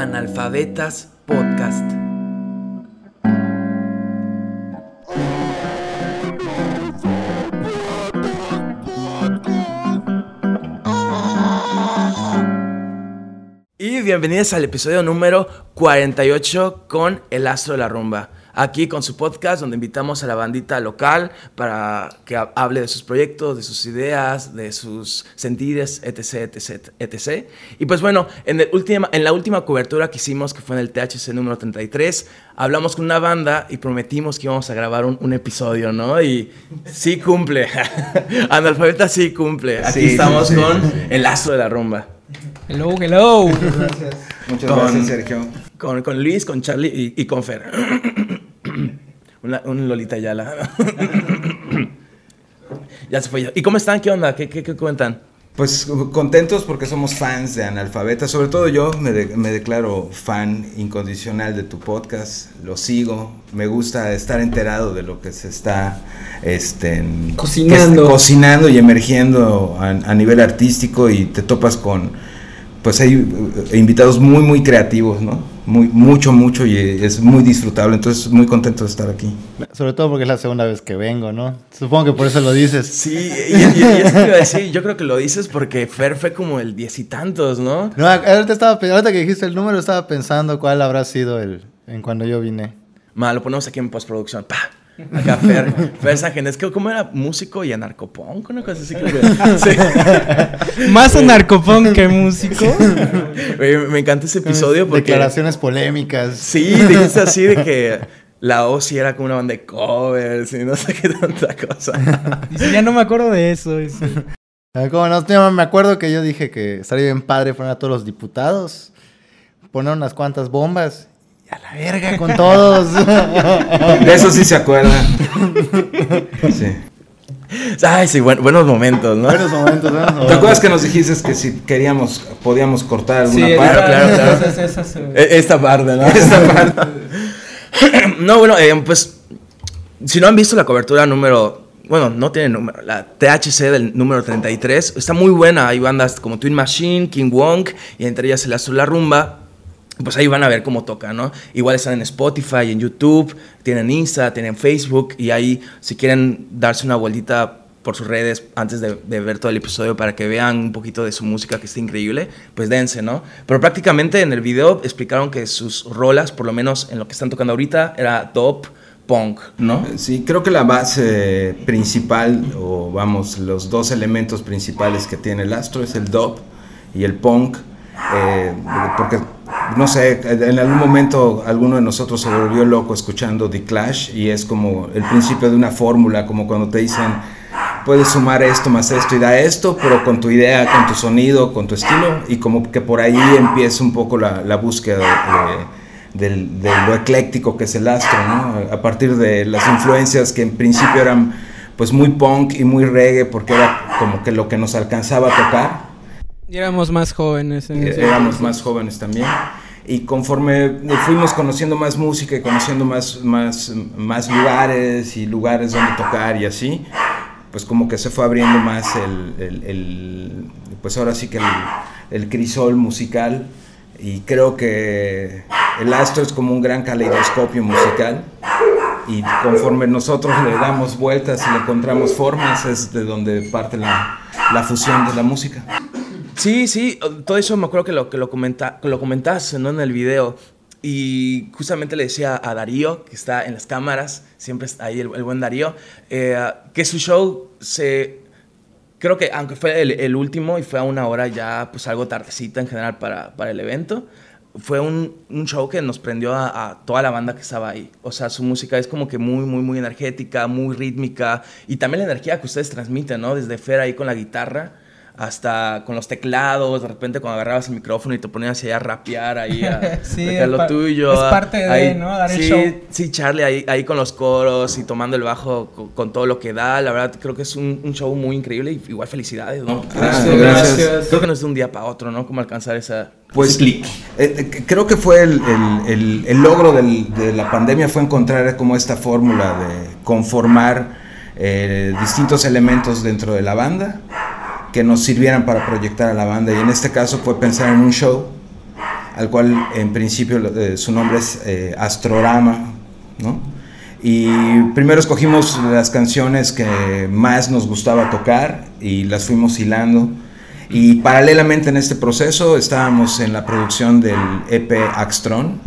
Analfabetas Podcast. Y bienvenidos al episodio número 48 con El Astro de la Rumba aquí con su podcast donde invitamos a la bandita local para que hable de sus proyectos, de sus ideas, de sus sentidos, etc, etc, etc. Y pues bueno, en, el última, en la última cobertura que hicimos, que fue en el THC número 33, hablamos con una banda y prometimos que íbamos a grabar un, episodio, ¿no? Y sí cumple. Analfabeta sí cumple. Aquí estamos con el astro de la rumba. Hello, hello. Muchas gracias. Muchas gracias, Sergio. Con, con, Luis, con Charlie y, y con Fer. Un Lolita Yala. ya se fue. ¿Y cómo están? ¿Qué onda? ¿Qué, qué, cuentan? Pues contentos porque somos fans de Analfabeta. Sobre todo yo me, me, declaro fan incondicional de tu podcast. Lo sigo. Me gusta estar enterado de lo que se está este, cocinando. cocinando y emergiendo a, a, nivel artístico y te topas con pues hay eh, invitados muy muy creativos, ¿no? Muy, mucho, mucho y es muy disfrutable. Entonces, muy contento de estar aquí. Sobre todo porque es la segunda vez que vengo, ¿no? Supongo que por eso lo dices. Sí, y, y, eso te iba a decir. Yo creo que lo dices porque Fer fue como el diez y tantos, ¿no? No, ahorita, estaba, ahorita que dijiste el número, estaba pensando cuál habrá sido el en cuando yo vine. Ma, lo ponemos aquí en postproducción. ¡Pah! Acá Fer, Fer Es que como era músico y anarcopunk, una cosa así. Sí. Más anarcopunk que músico. me encanta ese episodio porque... Declaraciones polémicas. Sí, dijiste así de que la OSI era como una banda de covers y no sé qué tanta cosa. Dice, ya no me acuerdo de eso. Ah, como no, me acuerdo que yo dije que estaría bien padre poner a todos los diputados, poner unas cuantas bombas a la verga con todos. De eso sí se acuerdan. Sí. Ay, sí, buenos momentos, ¿no? Buenos momentos, ¿no? ¿Te acuerdas que nos dijiste que si queríamos, podíamos cortar alguna sí, parte? Claro, claro, e, Esta parte, ¿no? Esta parte. no, bueno, eh, pues, si no han visto la cobertura número bueno, no tiene número, la THC del número 33, está muy buena, hay bandas como Twin Machine, King Wong, y entre ellas el Azul La Rumba, pues ahí van a ver cómo toca, ¿no? Igual están en Spotify, en YouTube, tienen Insta, tienen Facebook y ahí si quieren darse una vueltita por sus redes antes de, ver todo el episodio para que vean un poquito de su música que está increíble, pues dense, ¿no? Pero prácticamente en el video explicaron que sus rolas, por lo menos en lo que están tocando ahorita, era top, punk, ¿no? Sí, creo que la base principal, o vamos, los dos elementos principales que tiene el astro es el dub y el punk, eh, porque no sé, en algún momento alguno de nosotros se volvió loco escuchando The Clash y es como el principio de una fórmula, como cuando te dicen, puedes sumar esto más esto y da esto, pero con tu idea, con tu sonido, con tu estilo, y como que por ahí empieza un poco la, la búsqueda de, lo ecléctico que es el astro, ¿no? A partir de las influencias que en principio eran pues muy punk y muy reggae, porque era como que lo que nos alcanzaba a tocar y éramos más jóvenes. En ese éramos más jóvenes también. Y conforme fuimos conociendo más música y conociendo más, más, más lugares y lugares donde tocar y así, pues como que se fue abriendo más el, el, pues ahora sí que el, el, crisol musical. Y creo que el astro es como un gran caleidoscopio musical. Y conforme nosotros le damos vueltas y le encontramos formas, es de donde parte la, la fusión de la música. Sí, sí, todo eso me acuerdo que lo, que lo, comenta, lo comentaste ¿no? en el video. Y justamente le decía a Darío, que está en las cámaras, siempre está ahí el, buen Darío, eh, que su show se... Creo que aunque fue el, último y fue a una hora ya pues algo tardecita en general para, para el evento, fue un, un, show que nos prendió a, a, toda la banda que estaba ahí. O sea, su música es como que muy, muy, muy energética, muy rítmica y también la energía que ustedes transmiten, ¿no? Desde Fer ahí con la guitarra hasta con los teclados, de repente cuando agarrabas el micrófono y te ponías ahí a rapear ahí a, sí, lo tuyo. Es parte de, ¿no? Dar sí, el show. Sí, Charlie ahí, ahí con los coros y tomando el bajo con, todo lo que da. La verdad creo que es un, un show muy increíble y igual felicidades, ¿no? Gracias, gracias. Creo que no es de un día para otro, ¿no? Como alcanzar esa... Pues clic. Eh, eh, creo que fue el, el, el, logro del, de la pandemia fue encontrar como esta fórmula de conformar eh, distintos elementos dentro de la banda que nos sirvieran para proyectar a la banda. Y en este caso fue pensar en un show al cual en principio su nombre es Astrorama, ¿no? Y primero escogimos las canciones que más nos gustaba tocar y las fuimos hilando. Y paralelamente en este proceso estábamos en la producción del EP Axtron,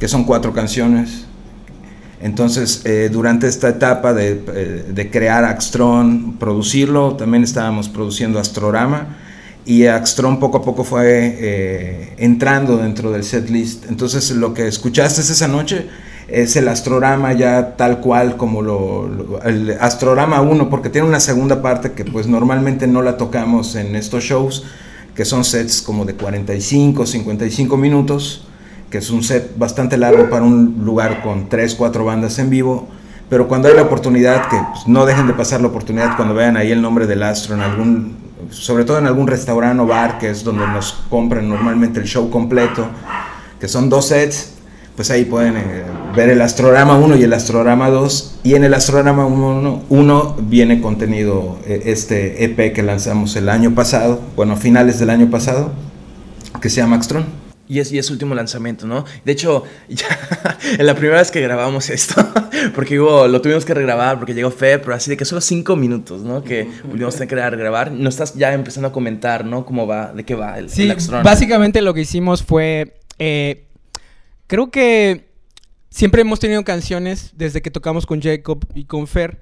que son cuatro canciones. Entonces, eh, durante esta etapa de, eh, de, crear Axtron, producirlo, también estábamos produciendo Astrorama y Axtron poco a poco fue eh, entrando dentro del setlist. Entonces, lo que escuchaste esa noche es el astrorama ya tal cual como lo, el astrorama 1 porque tiene una segunda parte que pues normalmente no la tocamos en estos shows que son sets como de 45 55 minutos que es un set bastante largo para un lugar con 3 4 bandas en vivo pero cuando hay la oportunidad que pues, no dejen de pasar la oportunidad cuando vean ahí el nombre del astro en algún sobre todo en algún restaurante o bar que es donde nos compran normalmente el show completo que son dos sets pues ahí pueden eh, ver el Astrograma 1 y el Astrograma 2. Y en el Astrograma 1, viene contenido eh, este EP que lanzamos el año pasado, bueno, finales del año pasado, que se llama Axtron. Y es, y es último lanzamiento, ¿no? De hecho, ya, en la primera vez que grabamos esto, porque hubo, lo tuvimos que regrabar porque llegó Fe, pero así de que solo cinco minutos, ¿no? Que volvimos a tener que regrabar. Nos estás ya empezando a comentar, ¿no? ¿Cómo va? ¿De qué va el, sí, básicamente lo que hicimos fue... Eh, creo que siempre hemos tenido canciones desde que tocamos con Jacob y con Fer.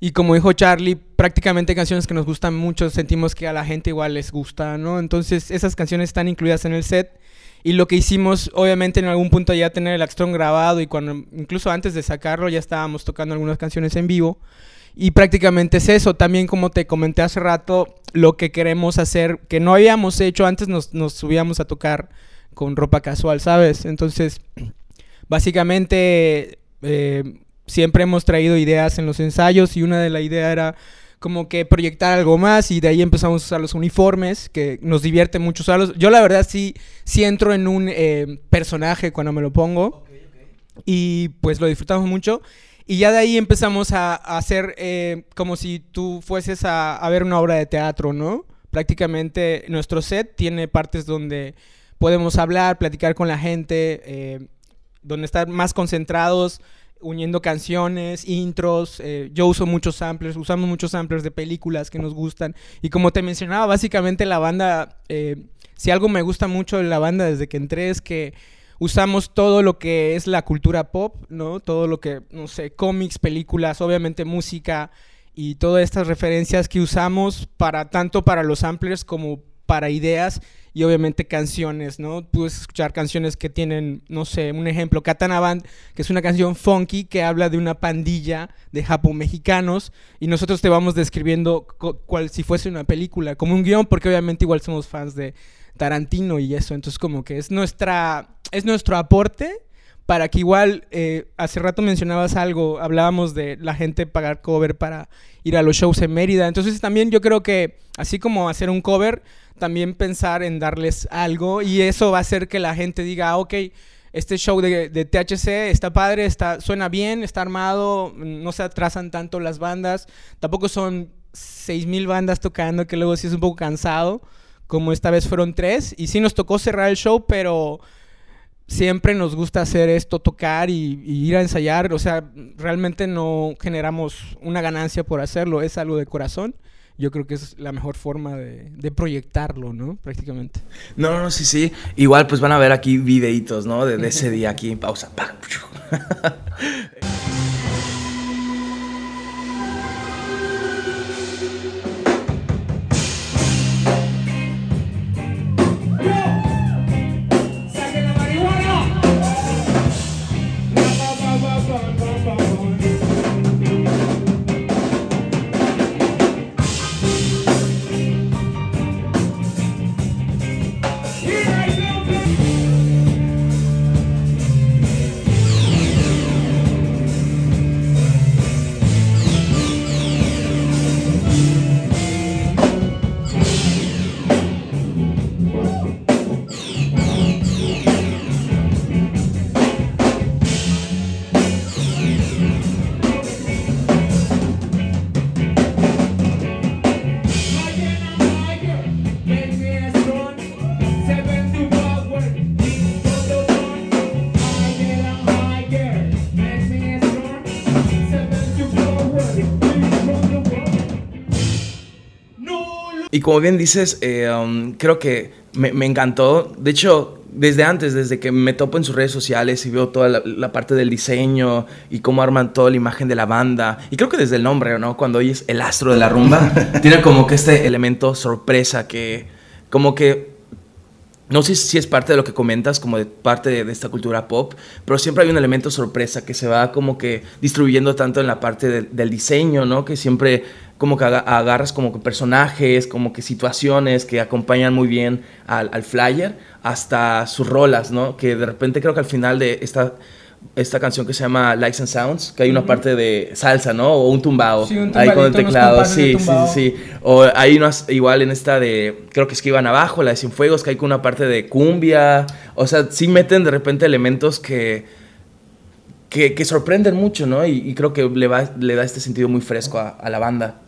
Y como dijo Charlie, prácticamente canciones que nos gustan mucho, sentimos que a la gente igual les gusta, ¿no? Entonces esas canciones están incluidas en el set. Y lo que hicimos, obviamente en algún punto ya tener el Axtron grabado y cuando incluso antes de sacarlo ya estábamos tocando algunas canciones en vivo. Y prácticamente es eso. También como te comenté hace rato, lo que queremos hacer, que no habíamos hecho, antes nos, nos subíamos a tocar con ropa casual, ¿sabes? Entonces Básicamente, eh, siempre hemos traído ideas en los ensayos y una de las ideas era como que proyectar algo más y de ahí empezamos a usar los uniformes, que nos divierte mucho usarlos. Yo la verdad sí, sí entro en un eh, personaje cuando me lo pongo y pues lo disfrutamos mucho. Y ya de ahí empezamos a, hacer eh, como si tú fueses a, a, ver una obra de teatro, ¿no? Prácticamente nuestro set tiene partes donde podemos hablar, platicar con la gente, donde estar más concentrados, uniendo canciones, intros. Eh, yo uso muchos samplers, usamos muchos samplers de películas que nos gustan. Y como te mencionaba, básicamente la banda, eh, si algo me gusta mucho de la banda desde que entré es que usamos todo lo que es la cultura pop, ¿no? Todo lo que, no sé, cómics, películas, obviamente música y todas estas referencias que usamos para tanto para los samplers como para ideas y obviamente canciones, ¿no? Puedes escuchar canciones que tienen, no sé, un ejemplo, Katana Band, que es una canción funky que habla de una pandilla de japo-mexicanos y nosotros te vamos describiendo cual si fuese una película, como un guion, porque obviamente igual somos fans de Tarantino y eso, entonces como que es nuestra, es nuestro aporte para que igual, eh, hace rato mencionabas algo, hablábamos de la gente pagar cover para ir a los shows en Mérida, entonces también yo creo que así como hacer un cover, también pensar en darles algo y eso va a hacer que la gente diga, ah, ok, este show de, THC está padre, está, suena bien, está armado, no se atrasan tanto las bandas, tampoco son 6.000 bandas tocando que luego sí es un poco cansado, como esta vez fueron tres, y sí nos tocó cerrar el show, pero siempre nos gusta hacer esto, tocar y, y, ir a ensayar. O sea, realmente no generamos una ganancia por hacerlo, es algo de corazón yo creo que es la mejor forma de, de, proyectarlo, ¿no? Prácticamente. No, no, sí, sí. Igual pues van a ver aquí videitos, ¿no? De, de ese día aquí en pausa. Y como bien dices, eh, um, creo que me, me encantó. De hecho, desde antes, desde que me topo en sus redes sociales y veo toda la, parte del diseño y cómo arman toda la imagen de la banda. Y creo que desde el nombre, ¿no? Cuando oyes el astro de la rumba, tiene como que este elemento sorpresa que, como que, no sé si es parte de lo que comentas, como de parte de, esta cultura pop, pero siempre hay un elemento sorpresa que se va como que distribuyendo tanto en la parte del diseño, ¿no? Que siempre como que agarras como que personajes, como que situaciones que acompañan muy bien al, al flyer hasta sus rolas, ¿no? Que de repente creo que al final de esta, esta canción que se llama Likes and Sounds, que hay una parte de salsa, ¿no? O un tumbao. Sí, un ahí con el teclado. Sí, sí, sí, O hay unas, igual en esta de, creo que es que iban abajo, la de Sin Fuegos, que hay con una parte de cumbia. O sea, sí meten de repente elementos que, que, sorprenden mucho, ¿no? Y, creo que le, va, le da este sentido muy fresco a la banda.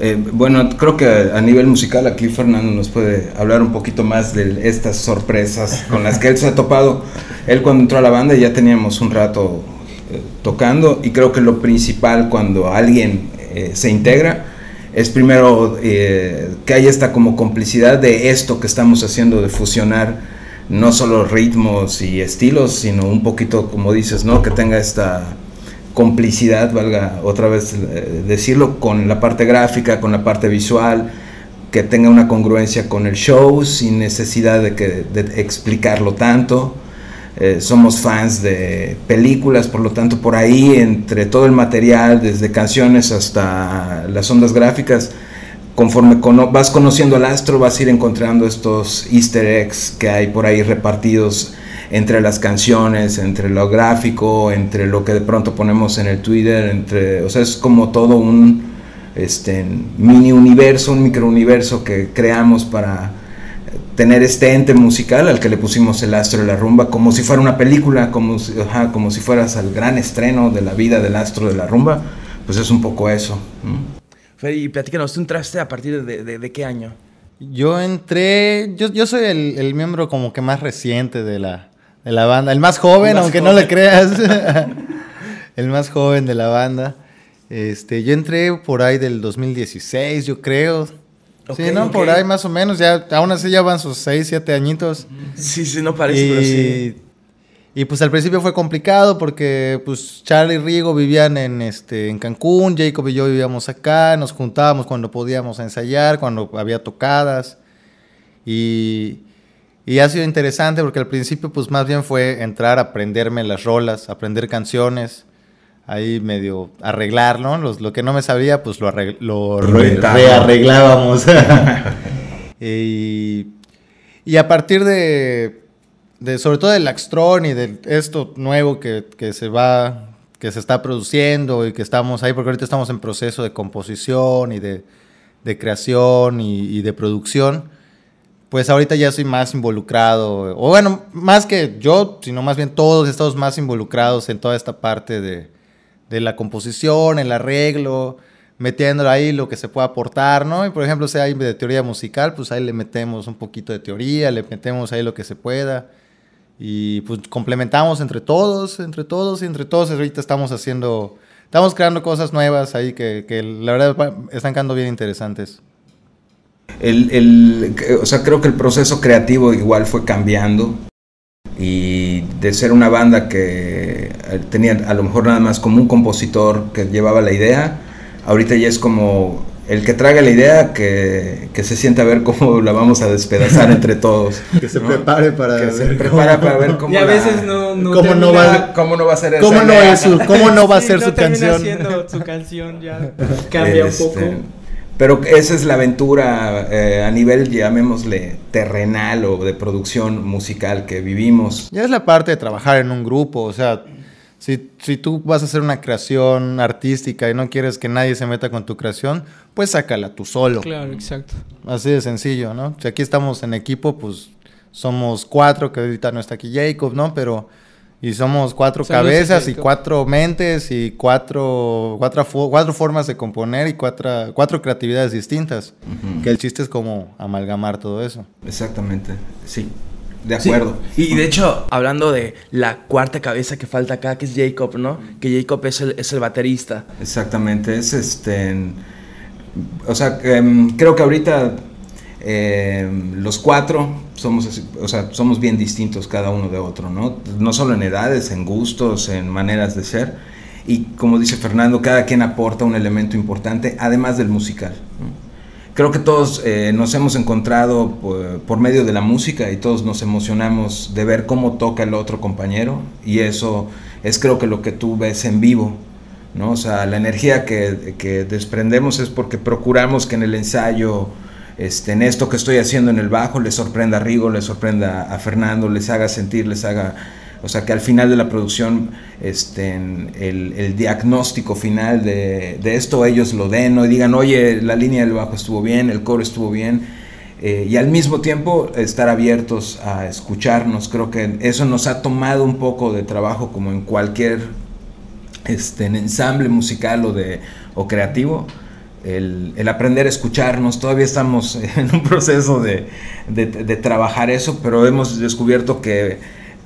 Eh, bueno, creo que a nivel musical aquí Fernando nos puede hablar un poquito más de estas sorpresas con las que él se ha topado. Él cuando entró a la banda ya teníamos un rato eh, tocando y creo que lo principal cuando alguien eh, se integra es primero que haya esta como complicidad de esto que estamos haciendo de fusionar no solo ritmos y estilos, sino un poquito como dices, ¿no? Que tenga esta complicidad, valga otra vez eh, decirlo, con la parte gráfica, con la parte visual, que tenga una congruencia con el show sin necesidad de, que, explicarlo tanto. Eh, somos fans de películas, por lo tanto por ahí entre todo el material, desde canciones hasta las ondas gráficas, conforme vas conociendo al astro vas a ir encontrando estos easter eggs que hay por ahí repartidos entre las canciones, entre lo gráfico, entre lo que de pronto ponemos en el Twitter, entre, o sea, es como todo un este, mini universo, un microuniverso que creamos para tener este ente musical al que le pusimos el astro de la rumba, como si fuera una película, como si, como si fueras al gran estreno de la vida del astro de la rumba, pues es un poco eso. Freddy, platícanos, ¿tú entraste a partir de, de, qué año? Yo entré, yo, yo soy el, el, miembro como que más reciente de la, de la banda. El más joven, aunque no le creas. el más joven de la banda. Este, yo entré por ahí del 2016, yo creo. sí, ¿no? Por ahí más o menos. Ya, aún así ya van sus 6, 7 añitos. Sí, sí, no parece, y, pero sí. Y pues al principio fue complicado porque pues Charlie y Rigo vivían en, este, en Cancún, Jacob y yo vivíamos acá, nos juntábamos cuando podíamos ensayar, cuando había tocadas. Y, y ha sido interesante porque al principio pues más bien fue entrar a aprenderme las rolas, aprender canciones, ahí medio arreglar, ¿no? lo que no me sabía pues lo, lo rearreglábamos. y, y, a partir de, de, sobre todo del Axtron y de esto nuevo que, que se va, que se está produciendo y que estamos ahí, porque ahorita estamos en proceso de composición y de, de creación y, y de producción pues ahorita ya soy más involucrado, o bueno, más que yo, sino más bien todos estamos más involucrados en toda esta parte de, la composición, el arreglo, metiendo ahí lo que se pueda aportar, ¿no? Y por ejemplo, si hay de teoría musical, pues ahí le metemos un poquito de teoría, le metemos ahí lo que se pueda. Y pues complementamos entre todos, entre todos y entre todos. Ahorita estamos haciendo, estamos creando cosas nuevas ahí que, que la verdad están quedando bien interesantes. El, el, o sea, creo que el proceso creativo igual fue cambiando y de ser una banda que eh, tenía a lo mejor nada más como un compositor que llevaba la idea, ahorita ya es como el que traga la idea que, que se sienta a ver cómo la vamos a despedazar entre todos. Que se prepare para que ver se prepara para ver cómo y a veces no, no cómo, no va, cómo no va a ser cómo no, es su, cómo no va a ser su canción. su canción ya cambia un poco. Pero esa es la aventura eh, a nivel, llamémosle, terrenal o de producción musical que vivimos. Ya es la parte de trabajar en un grupo, o sea, si, si, tú vas a hacer una creación artística y no quieres que nadie se meta con tu creación, pues sácala tú solo. Claro, exacto. Así de sencillo, ¿no? Si aquí estamos en equipo, pues somos cuatro, que ahorita no está aquí Jacob, ¿no? Pero y somos cuatro cabezas y cuatro mentes y cuatro, cuatro, cuatro, formas de componer y cuatro, cuatro creatividades distintas. Que el chiste es como amalgamar todo eso. Exactamente, sí. De acuerdo. Y de hecho, hablando de la cuarta cabeza que falta acá, que es Jacob, ¿no? Que Jacob es el, es el baterista. Exactamente, es este... O sea, em, creo que ahorita Eh, los cuatro somos, o sea, somos bien distintos cada uno de otro, ¿no? No solo en edades, en gustos, en maneras de ser. Y como dice Fernando, cada quien aporta un elemento importante, además del musical. Creo que todos eh, nos hemos encontrado por, por, medio de la música y todos nos emocionamos de ver cómo toca el otro compañero y eso es creo que lo que tú ves en vivo. ¿no? O sea, la energía que, que desprendemos es porque procuramos que en el ensayo este, en esto que estoy haciendo en el bajo le sorprenda a Rigo, le sorprenda a Fernando, les haga sentir, les haga, o sea, que al final de la producción este, el, el, diagnóstico final de, de, esto ellos lo den ¿no? digan, oye, la línea del bajo estuvo bien, el coro estuvo bien, eh, y al mismo tiempo estar abiertos a escucharnos. Creo que eso nos ha tomado un poco de trabajo como en cualquier este, ensamble musical o, de, o creativo el, aprender a escucharnos. Todavía estamos en un proceso de, trabajar eso, pero hemos descubierto que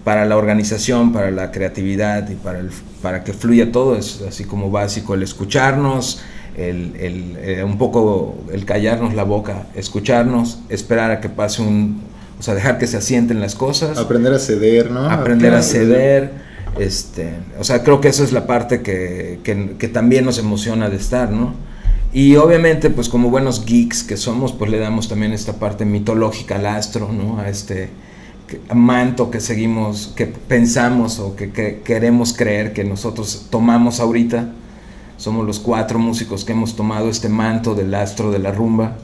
para la organización, para la creatividad y para, el, para que fluya todo es así como básico el escucharnos, el, eh, un poco el callarnos la boca, escucharnos, esperar a que pase un... O sea, dejar que se asienten las cosas. Aprender a ceder, ¿no? Aprender a ceder. Este, o sea, creo que esa es la parte que, que, que también nos emociona de estar, ¿no? Y obviamente, pues como buenos geeks que somos, pues le damos también esta parte mitológica al astro, ¿no? A este manto que seguimos, que pensamos o que, queremos creer que nosotros tomamos ahorita. Somos los cuatro músicos que hemos tomado este manto del astro de la rumba.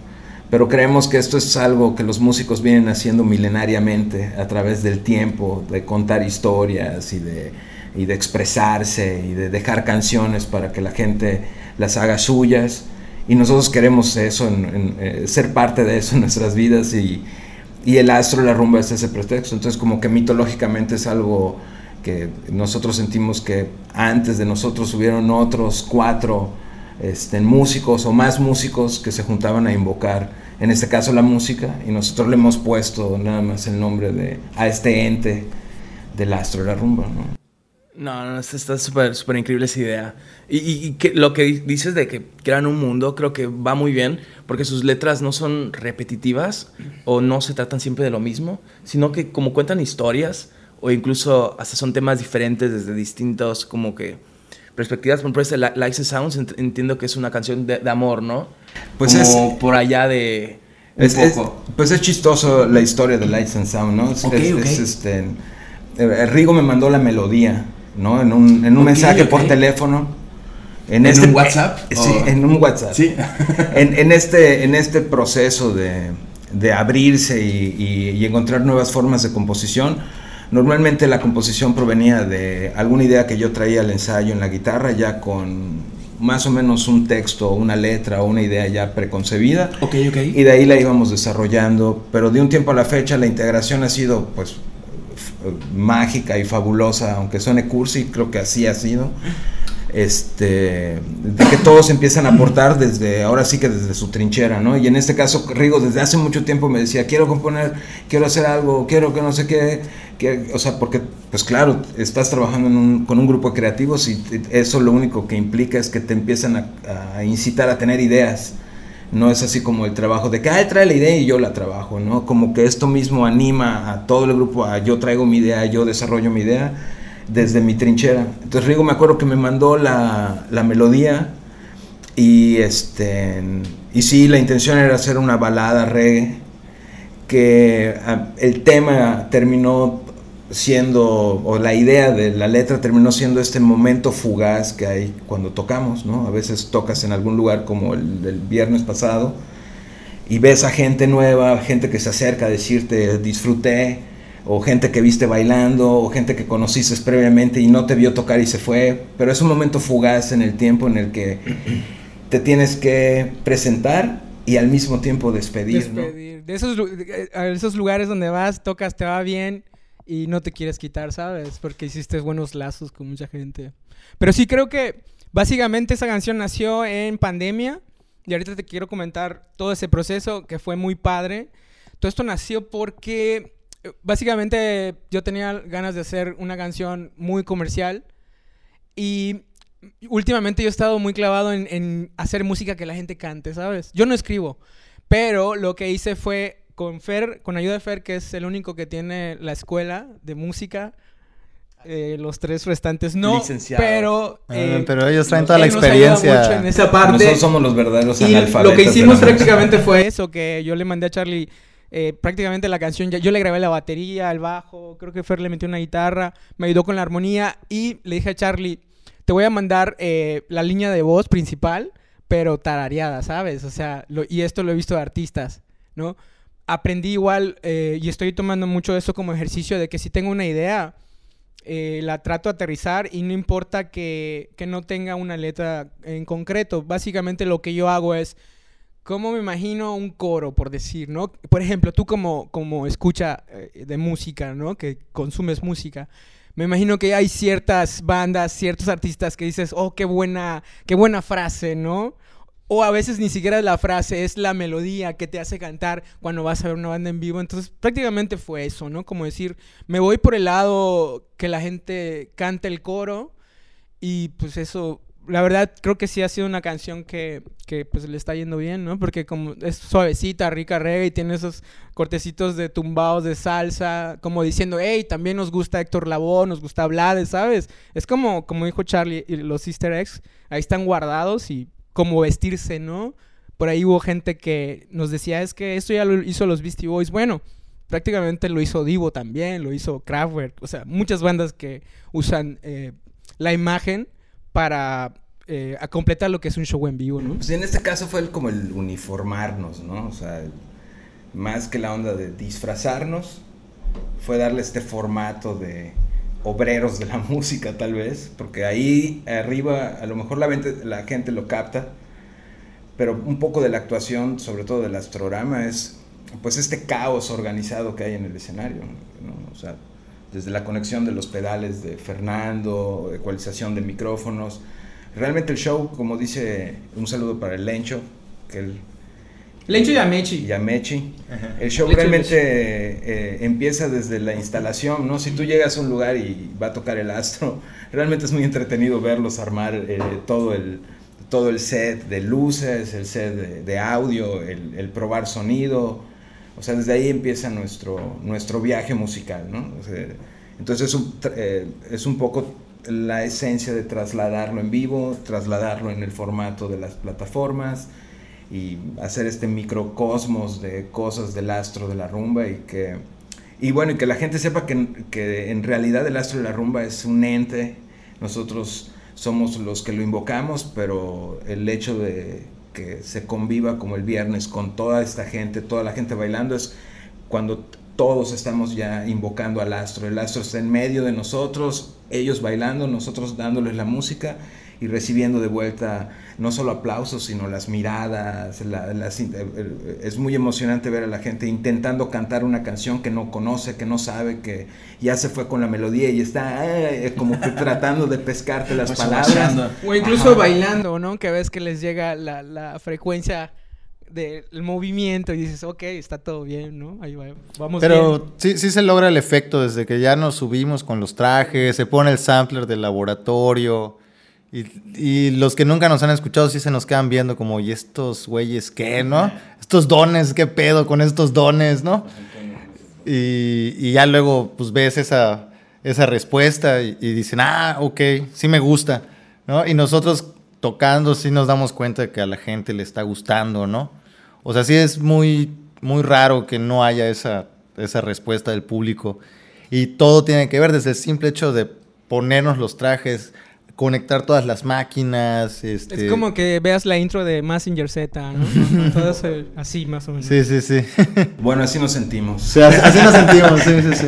Pero creemos que esto es algo que los músicos vienen haciendo milenariamente a través del tiempo, de contar historias y de, y de expresarse y de dejar canciones para que la gente las haga suyas y nosotros queremos eso, en, eh, ser parte de eso en nuestras vidas y, y el astro, la rumba es ese pretexto. Entonces como que mitológicamente es algo que nosotros sentimos que antes de nosotros hubieron otros cuatro este, músicos o más músicos que se juntaban a invocar, en este caso la música, y nosotros le hemos puesto nada más el nombre de, a este ente del astro de la rumba. No, no, está súper, súper increíble esa idea. Y, que, lo que dices de que crean un mundo, creo que va muy bien, porque sus letras no son repetitivas o no se tratan siempre de lo mismo, sino que como cuentan historias o incluso hasta son temas diferentes desde distintos como que perspectivas. Por ejemplo, este Lights and Sounds entiendo que es una canción de, amor, ¿no? Pues es... por allá de... Es, pues es chistoso la historia de Lights and Sound, ¿no? Es, este... Eh, Rigo me mandó la melodía ¿no? En un, en un mensaje por teléfono. En, este, un WhatsApp? sí, en un WhatsApp. Sí. en, en, este, en este proceso de, de abrirse y, y, encontrar nuevas formas de composición, normalmente la composición provenía de alguna idea que yo traía al ensayo en la guitarra, ya con más o menos un texto, una letra o una idea ya preconcebida. Ok, ok. Y de ahí la íbamos desarrollando, pero de un tiempo a la fecha la integración ha sido pues mágica y fabulosa, aunque suene cursi, creo que así ha sido. Este, de que todos empiezan a aportar desde, ahora sí que desde su trinchera, ¿no? Y en este caso, Rigo desde hace mucho tiempo me decía, quiero componer, quiero hacer algo, quiero que no sé qué, que, o sea, porque, pues claro, estás trabajando con un grupo de creativos y eso lo único que implica es que te empiezan a, a incitar a tener ideas no es así como el trabajo de que, ah, trae la idea y yo la trabajo, ¿no? Como que esto mismo anima a todo el grupo a yo traigo mi idea, yo desarrollo mi idea desde mi trinchera. Entonces Rigo me acuerdo que me mandó la, la melodía y este y sí, la intención era hacer una balada reggae que ah, el tema terminó siendo, o la idea de la letra terminó siendo este momento fugaz que hay cuando tocamos, ¿no? A veces tocas en algún lugar como el del viernes pasado y ves a gente nueva, gente que se acerca a decirte disfruté, o gente que viste bailando, o gente que conociste previamente y no te vio tocar y se fue, pero es un momento fugaz en el tiempo en el que te tienes que presentar y al mismo tiempo despedir. despedir. De esos, esos lugares donde vas, tocas, te va bien y no te quieres quitar, ¿sabes? Porque hiciste buenos lazos con mucha gente. Pero sí creo que básicamente esa canción nació en pandemia y ahorita te quiero comentar todo ese proceso que fue muy padre. Todo esto nació porque eh, básicamente yo tenía ganas de hacer una canción muy comercial y últimamente yo he estado muy clavado en, en hacer música que la gente cante, ¿sabes? Yo no escribo, Pero lo que hice fue con Fer, con ayuda de Fer, que es el único que tiene la escuela de música. eh, los tres restantes no, Licenciado. pero... Ah, eh, pero ellos traen toda la experiencia. en esa parte. Nosotros somos los verdaderos Y analfabetas. lo que hicimos prácticamente fue eso, que yo le mandé a Charlie eh, prácticamente la canción, yo le grabé la batería, el bajo, creo que Fer le metió una guitarra, me ayudó con la armonía y le dije a Charlie, te voy a mandar eh, la línea de voz principal, pero tarareada, ¿sabes? O sea, lo- y esto lo he visto de artistas, ¿no? Aprendí igual eh, y estoy tomando mucho eso como ejercicio de que si tengo una idea, eh, la trato de aterrizar y no importa que, que no tenga una letra en concreto. Básicamente lo que yo hago es, ¿cómo me imagino un coro, por decir, ¿no? Por ejemplo, tú como, como escucha eh, de música, ¿no? Que consumes música. Me imagino que hay ciertas bandas, ciertos artistas que dices, oh, qué buena, qué buena frase, ¿no? O a veces ni siquiera la frase, es la melodía que te hace cantar cuando vas a ver una banda en vivo. Entonces, prácticamente fue eso, ¿no? Como decir, me voy por el lado que la gente cante el coro y pues eso, la verdad creo que sí ha sido una canción que, que pues le está yendo bien, ¿no? Porque como es suavecita, rica reggae y tiene esos cortecitos de tumbados de salsa, como diciendo, hey, también nos gusta Héctor Lavoe, nos gusta Blades, ¿sabes? Es como, como dijo Charlie, los easter eggs ahí están guardados y como vestirse, ¿no? Por ahí hubo gente que nos decía, es que esto ya lo hizo los Beastie Boys. Bueno, prácticamente lo hizo Divo también, lo hizo Kraftwerk, o sea, muchas bandas que usan eh, la imagen para eh, completar lo que es un show en vivo, ¿no? Pues en este caso fue el- como el uniformarnos, ¿no? O sea, más que la onda de disfrazarnos, fue darle este formato de obreros de la música, tal vez, porque ahí arriba a lo mejor la, vente- la gente lo capta, pero un poco de la actuación, sobre todo del astrorama, es pues este caos organizado que hay en el escenario. O sea, desde la conexión de los pedales de Fernando, ecualización de micrófonos, realmente el show, como dice, un saludo para el Lencho, que él Lencho y Amechi. y a Mechi. El show Leche, realmente eh, empieza desde la instalación, ¿no? Si tú llegas a un lugar y va a tocar el astro, realmente es muy entretenido verlos armar eh, todo, el, todo el set de luces, el set de, de audio, el, el probar sonido. O sea, desde ahí empieza nuestro, nuestro viaje musical, ¿no? O sea, entonces es un, eh, es un poco la esencia de trasladarlo en vivo, trasladarlo en el formato de las plataformas y hacer este microcosmos de cosas del astro de la rumba y que y bueno y que la gente sepa que, que en realidad el astro de la rumba es un ente. Nosotros somos los que lo invocamos pero el hecho de que se conviva como el viernes con toda esta gente toda la gente bailando es cuando todos estamos ya invocando al astro. El astro está en medio de nosotros ellos bailando nosotros dándoles la música y recibiendo de vuelta no solo aplausos, sino las miradas. la- las in- eh, eh, es muy emocionante ver a la gente intentando cantar una canción que no conoce, que no sabe, que ya se fue con la melodía y está eh, como que tratando de pescarte las Pues, palabras. O incluso Ajá. bailando, ¿no? Que ves que les llega la, la frecuencia del movimiento y dices, ok, está todo bien, ¿no? Ahí va, vamos bien. Pero sí, sí se logra el efecto desde que ya nos subimos con los trajes, se pone el sampler del laboratorio. Y, y los que nunca nos han escuchado sí se nos quedan viendo como, ¿y estos güeyes qué, no? Estos dones, ¿qué pedo con estos dones, no? Y, y ya luego pues ves esa, esa respuesta y, y dicen, ah, ok, sí me gusta, ¿no? Y nosotros tocando sí nos damos cuenta de que a la gente le está gustando, ¿no? O sea, sí es muy, muy raro que no haya esa, esa respuesta del público. Y todo tiene que ver desde el simple hecho de ponernos los trajes, conectar todas las máquinas. Este... Es como que veas la intro de Massinger Z, ¿no? Todo así más o menos. Sí, sí, sí. Bueno, así nos sentimos. O sea, así nos sentimos, sí, sí, sí.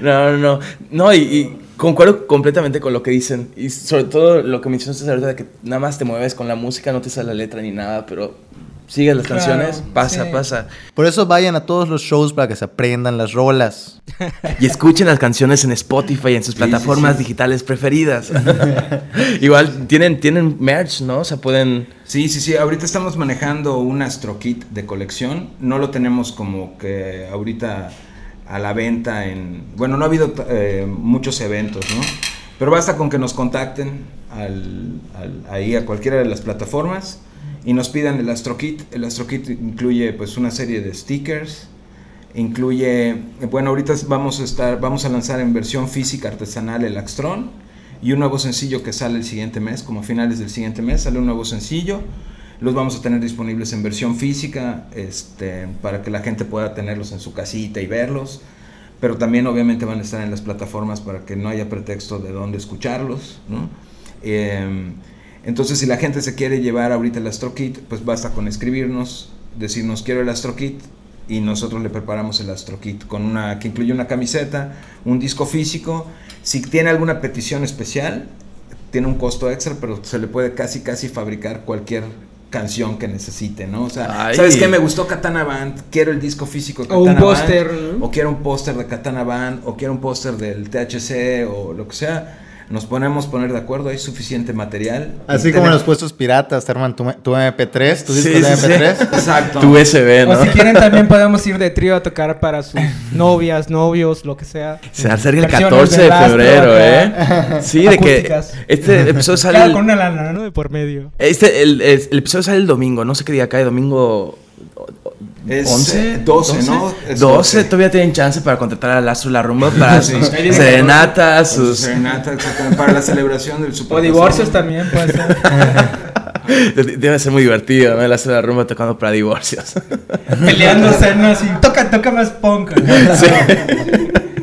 No, no, no. No, y, y concuerdo completamente con lo que dicen. Y sobre todo lo que mencionaste ahorita de que nada más te mueves con la música, no te sale la letra ni nada, pero sigues las Claro, canciones, pasa, sí. pasa. Por eso vayan a todos los shows para que se aprendan las rolas. Y escuchen las canciones en Spotify, en sus Sí, plataformas sí, sí. digitales preferidas. Igual tienen, tienen merch, ¿no? O sea, pueden... Sí, sí, sí. Ahorita estamos manejando un Astro Kit de colección. No lo tenemos como que ahorita a la venta en... Bueno, no ha habido eh, muchos eventos, ¿no? Pero basta con que nos contacten al, al- ahí a cualquiera de las plataformas y nos pidan el AstroKit. El AstroKit incluye pues una serie de stickers, incluye, bueno, ahorita vamos a estar, vamos a lanzar en versión física artesanal el Axtron y un nuevo sencillo que sale el siguiente mes, como a finales del siguiente mes, sale un nuevo sencillo. Los vamos a tener disponibles en versión física, este, para que la gente pueda tenerlos en su casita y verlos. Pero también obviamente van a estar en las plataformas para que no haya pretexto de dónde escucharlos. ¿no? Em, entonces, si la gente se quiere llevar ahorita el AstroKit, pues basta con escribirnos, decirnos quiero el AstroKit y nosotros le preparamos el AstroKit con una que incluye una camiseta, un disco físico. Si tiene alguna petición especial, tiene un costo extra, pero se le puede casi casi fabricar cualquier canción que necesite, ¿no? O sea, ¿sabes qué? Me gustó Katana Band, quiero el disco físico de Katana o un póster, o quiero un póster de Katana Band, o quiero un póster del THC, o lo que sea nos ponemos poner de acuerdo, hay suficiente material. Así como en los puestos piratas, te arman tu, MP3, tu disco de MP3. Exacto. Tu USB, ¿no? O si quieren también podemos ir de trío a tocar para sus novias, novios, lo que sea. Se acerca el 14 de, febrero, ¿eh? Sí, de que este episodio sale... con una lana, ¿no? De por medio. Este, el, el, el episodio sale el domingo, no sé qué día cae, domingo es 11, 12, ¿no? 12, todavía tienen chance para contratar a Lastro La Rumba para sus serenatas, sus... Serenatas, para la celebración del Super O divorcios también puede ser. Debe ser muy divertido, ¿no? Lastro La Rumba tocando para divorcios. Peleándose, ¿no? Así, toca, toca más punk. Sí.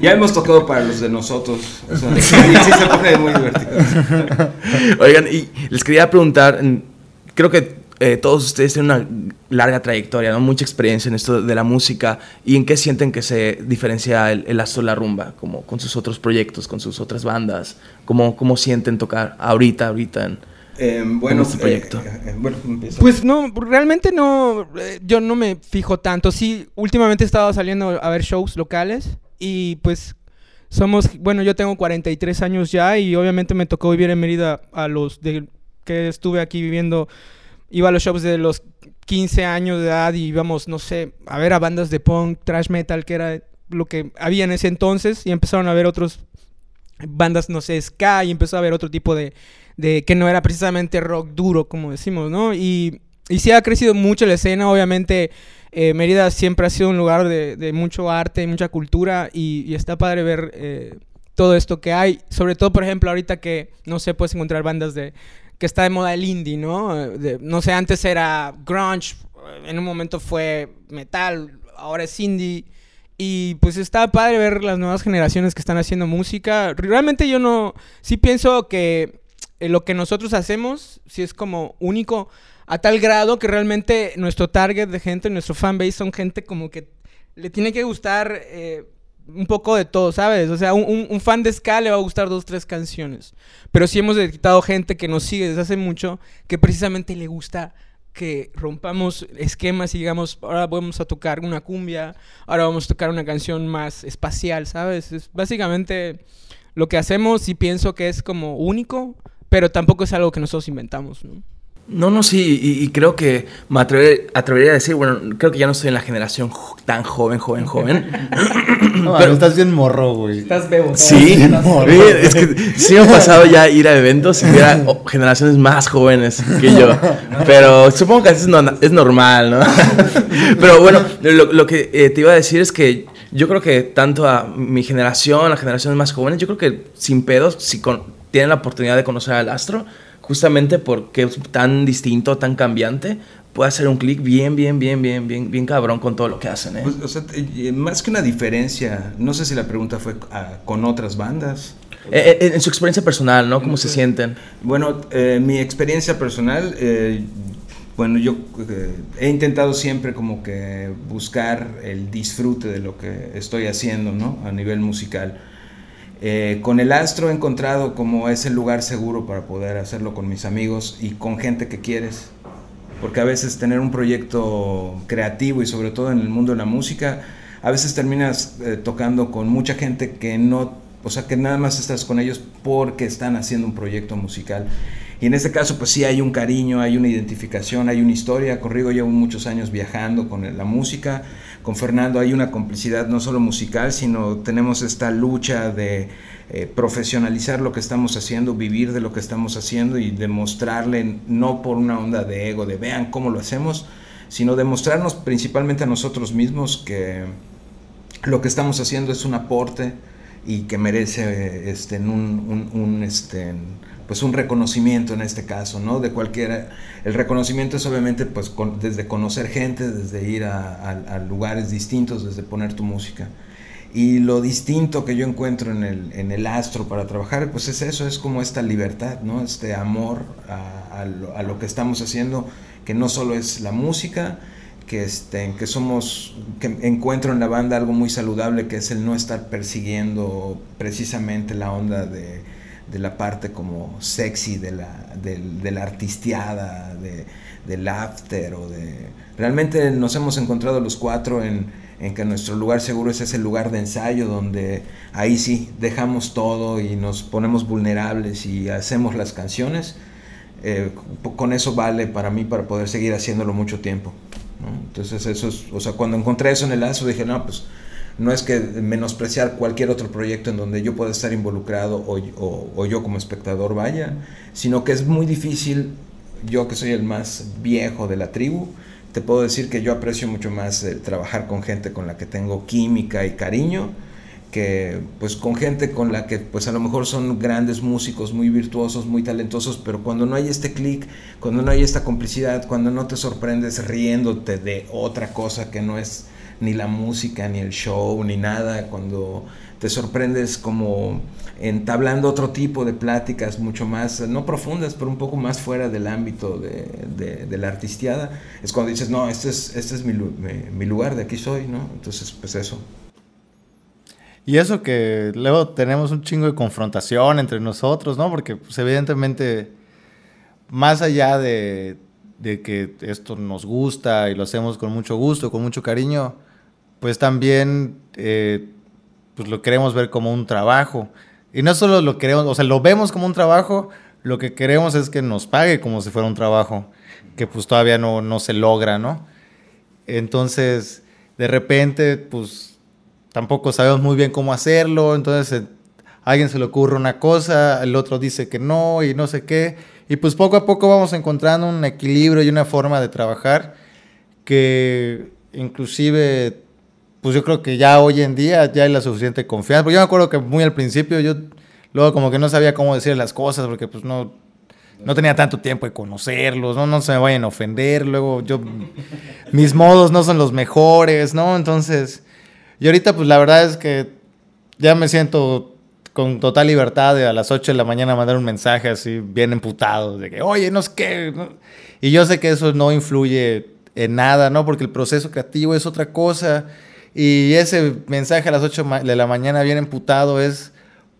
Ya hemos tocado para los de nosotros. O sea, sí, se pone muy divertido. Oigan, y les quería preguntar, creo que eh, todos ustedes tienen una larga trayectoria, ¿no? mucha experiencia en esto de la música. ¿Y en qué sienten que se diferencia el, el Astro La Rumba? Como con sus otros proyectos, con sus otras bandas. ¿Cómo, cómo sienten tocar ahorita, ahorita en, em, bueno, este proyecto? Eh, eh, bueno, pues no, realmente no, yo no me fijo tanto. Sí, últimamente he estado saliendo a ver shows locales y pues somos, bueno, yo tengo 43 años ya y obviamente me tocó vivir en Mérida a los de que estuve aquí viviendo iba a los shows de los 15 años de edad y íbamos, no sé, a ver a bandas de punk, trash metal, que era lo que había en ese entonces, y empezaron a ver otros bandas, no sé, ska, y empezó a ver otro tipo de, de que no era precisamente rock duro, como decimos, ¿no? Y, y sí ha crecido mucho la escena, obviamente. Eh, Mérida siempre ha sido un lugar de, de mucho arte, mucha cultura y, está padre ver eh, todo esto que hay. Sobre todo, por ejemplo, ahorita que, no sé, puedes encontrar bandas de, que está de moda el indie, ¿no? no sé, antes era grunge, en un momento fue metal, ahora es indie. Y pues está padre ver las nuevas generaciones que están haciendo música. Realmente yo no, sí pienso que eh, lo que nosotros hacemos, sí es como único a tal grado que realmente nuestro target de gente, nuestro fanbase son gente como que le tiene que gustar eh, un poco de todo, ¿sabes? O sea, un, fan de ska le va a gustar dos, tres canciones. Pero sí hemos detectado gente que nos sigue desde hace mucho que precisamente le gusta que rompamos esquemas y digamos, ahora vamos a tocar una cumbia, ahora vamos a tocar una canción más espacial, ¿sabes? Es básicamente lo que hacemos y pienso que es como único, pero tampoco es algo que nosotros inventamos, ¿no? No, no, sí, y, creo que me atrevería a decir, bueno, creo que ya no estoy en la generación tan joven, joven, joven. no, pero estás bien morro, güey. Estás bebo. Sí, es que sí me ha pasado ya ir a eventos y ver generaciones más jóvenes que yo. Pero supongo que es, es normal, ¿no? pero bueno, lo, que eh, te iba a decir es que yo creo que tanto a mi generación, a las generaciones más jóvenes, yo creo que sin pedos, si tienen la oportunidad de conocer al astro, justamente porque es tan distinto, tan cambiante, puede hacer un clic bien, bien, bien, bien, bien, bien cabrón con todo lo que hacen. ¿eh? Pues, o sea, más que una diferencia, no sé si la pregunta fue con otras bandas. Eh, eh, en su experiencia personal, ¿no? ¿Cómo se sienten? Bueno, mi experiencia personal, bueno, yo he intentado siempre como que buscar el disfrute de lo que estoy haciendo, ¿no? A nivel musical. Eh, con el astro he encontrado como ese lugar seguro para poder hacerlo con mis amigos y con gente que quieres. Porque a veces tener un proyecto creativo y sobre todo en el mundo de la música, a veces terminas eh, tocando con mucha gente que no, o sea, que nada más estás con ellos porque están haciendo un proyecto musical. Y en este caso, pues sí hay un cariño, hay una identificación, hay una historia. Corrigo llevo muchos años viajando con la música, con Fernando hay una complicidad no solo musical, sino tenemos esta lucha de eh, profesionalizar lo que estamos haciendo, vivir de lo que estamos haciendo y demostrarle, no por una onda de ego, de vean cómo lo hacemos, sino demostrarnos principalmente a nosotros mismos que lo que estamos haciendo es un aporte y que merece este, un, un, este, pues un reconocimiento en este caso, ¿no? De cualquiera. El reconocimiento es obviamente pues desde conocer gente, desde ir a, lugares distintos, desde poner tu música. Y lo distinto que yo encuentro en el, en el astro para trabajar, pues es eso, es como esta libertad, ¿no? Este amor a, lo, a lo que estamos haciendo, que no solo es la música, que, este, que somos, que encuentro en la banda algo muy saludable, que es el no estar persiguiendo precisamente la onda de, de la parte como sexy de la, de, la artisteada, de, del after o de... Realmente nos hemos encontrado los cuatro en, en, que nuestro lugar seguro es ese lugar de ensayo donde ahí sí dejamos todo y nos ponemos vulnerables y hacemos las canciones. Eh, con eso vale para mí para poder seguir haciéndolo mucho tiempo. Entonces eso es, o sea, cuando encontré eso en el lazo dije, no, pues no es que menospreciar cualquier otro proyecto en donde yo pueda estar involucrado o, yo como espectador vaya, sino que es muy difícil, yo que soy el más viejo de la tribu, te puedo decir que yo aprecio mucho más trabajar con gente con la que tengo química y cariño, que pues con gente con la que pues a lo mejor son grandes músicos, muy virtuosos, muy talentosos, pero cuando no hay este clic, cuando no hay esta complicidad, cuando no te sorprendes riéndote de otra cosa que no es ni la música, ni el show, ni nada, cuando te sorprendes como entablando otro tipo de pláticas mucho más, no profundas, pero un poco más fuera del ámbito de, de, la artistiada, es cuando dices, no, este es, este es mi, mi, lugar, de aquí soy, ¿no? Entonces, pues eso. Y eso que luego tenemos un chingo de confrontación entre nosotros, ¿no? Porque pues, evidentemente, más allá de, de que esto nos gusta y lo hacemos con mucho gusto, con mucho cariño, pues también eh, pues lo queremos ver como un trabajo. Y no solo lo queremos, o sea, lo vemos como un trabajo, lo que queremos es que nos pague como si fuera un trabajo, que pues todavía no, no se logra, ¿no? Entonces, de repente, pues tampoco sabemos muy bien cómo hacerlo, entonces eh, a alguien se le ocurre una cosa, el otro dice que no y no sé qué, y pues poco a poco vamos encontrando un equilibrio y una forma de trabajar que inclusive pues yo creo que ya hoy en día ya hay la suficiente confianza. Porque yo me acuerdo que muy al principio yo luego como que no sabía cómo decir las cosas porque pues no, no tenía tanto tiempo de conocerlos, ¿no? no se me vayan a ofender, luego yo, mis modos no son los mejores, ¿no? Entonces, y ahorita pues la verdad es que ya me siento con total libertad de a las 8 de la mañana mandar un mensaje así bien emputado, de que, oye, no es que... Y yo sé que eso no influye en nada, ¿no? Porque el proceso creativo es otra cosa y ese mensaje a las 8 de la mañana bien emputado es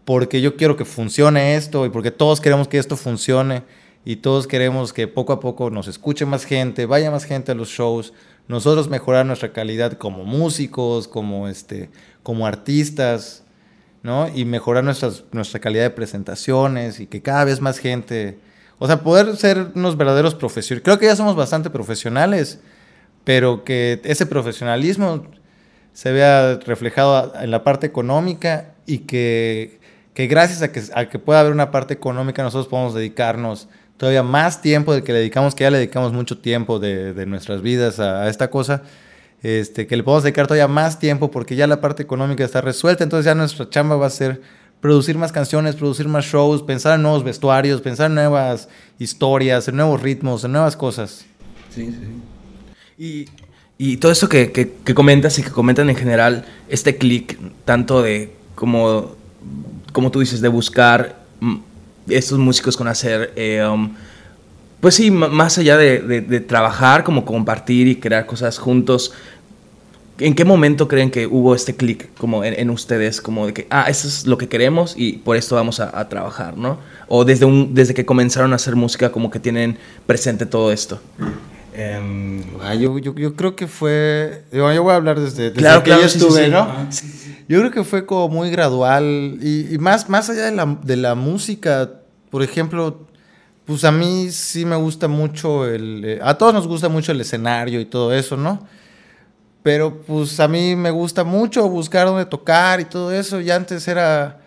porque yo quiero que funcione esto y porque todos queremos que esto funcione y todos queremos que poco a poco nos escuche más gente, vaya más gente a los shows, nosotros mejorar nuestra calidad como músicos, como, este, como artistas, ¿no? Y mejorar nuestras, nuestra calidad de presentaciones y que cada vez más gente, o sea, poder ser unos verdaderos profesionales. Creo que ya somos bastante profesionales, pero que ese profesionalismo se vea reflejado en la parte económica y que, que gracias a que, a que pueda haber una parte económica nosotros podemos dedicarnos todavía más tiempo del que le dedicamos, que ya le dedicamos mucho tiempo de, de nuestras vidas a, esta cosa, este, que le podemos dedicar todavía más tiempo porque ya la parte económica está resuelta, entonces ya nuestra chamba va a ser producir más canciones, producir más shows, pensar en nuevos vestuarios, pensar en nuevas historias, en nuevos ritmos, en nuevas cosas. Sí, sí. Y y todo eso que, que, comentas y que comentan en general, este clic, tanto de como, como tú dices, de buscar estos músicos con hacer, eh, um, pues sí, más allá de, de, trabajar, como compartir y crear cosas juntos, ¿en qué momento creen que hubo este clic como en, ustedes, como de que, ah, eso es lo que queremos y por esto vamos a, a trabajar, ¿no? O desde, un, desde que comenzaron a hacer música, como que tienen presente todo esto. Ah, yo, yo, yo, creo que fue. Yo, voy a hablar desde, desde claro, que yo estuve, ¿no? Yo creo que fue como muy gradual. Y, más, más allá de la, de la, música, por ejemplo, pues a mí sí me gusta mucho el. Eh, a todos nos gusta mucho el escenario y todo eso, ¿no? Pero pues a mí me gusta mucho buscar dónde tocar y todo eso. Y antes era,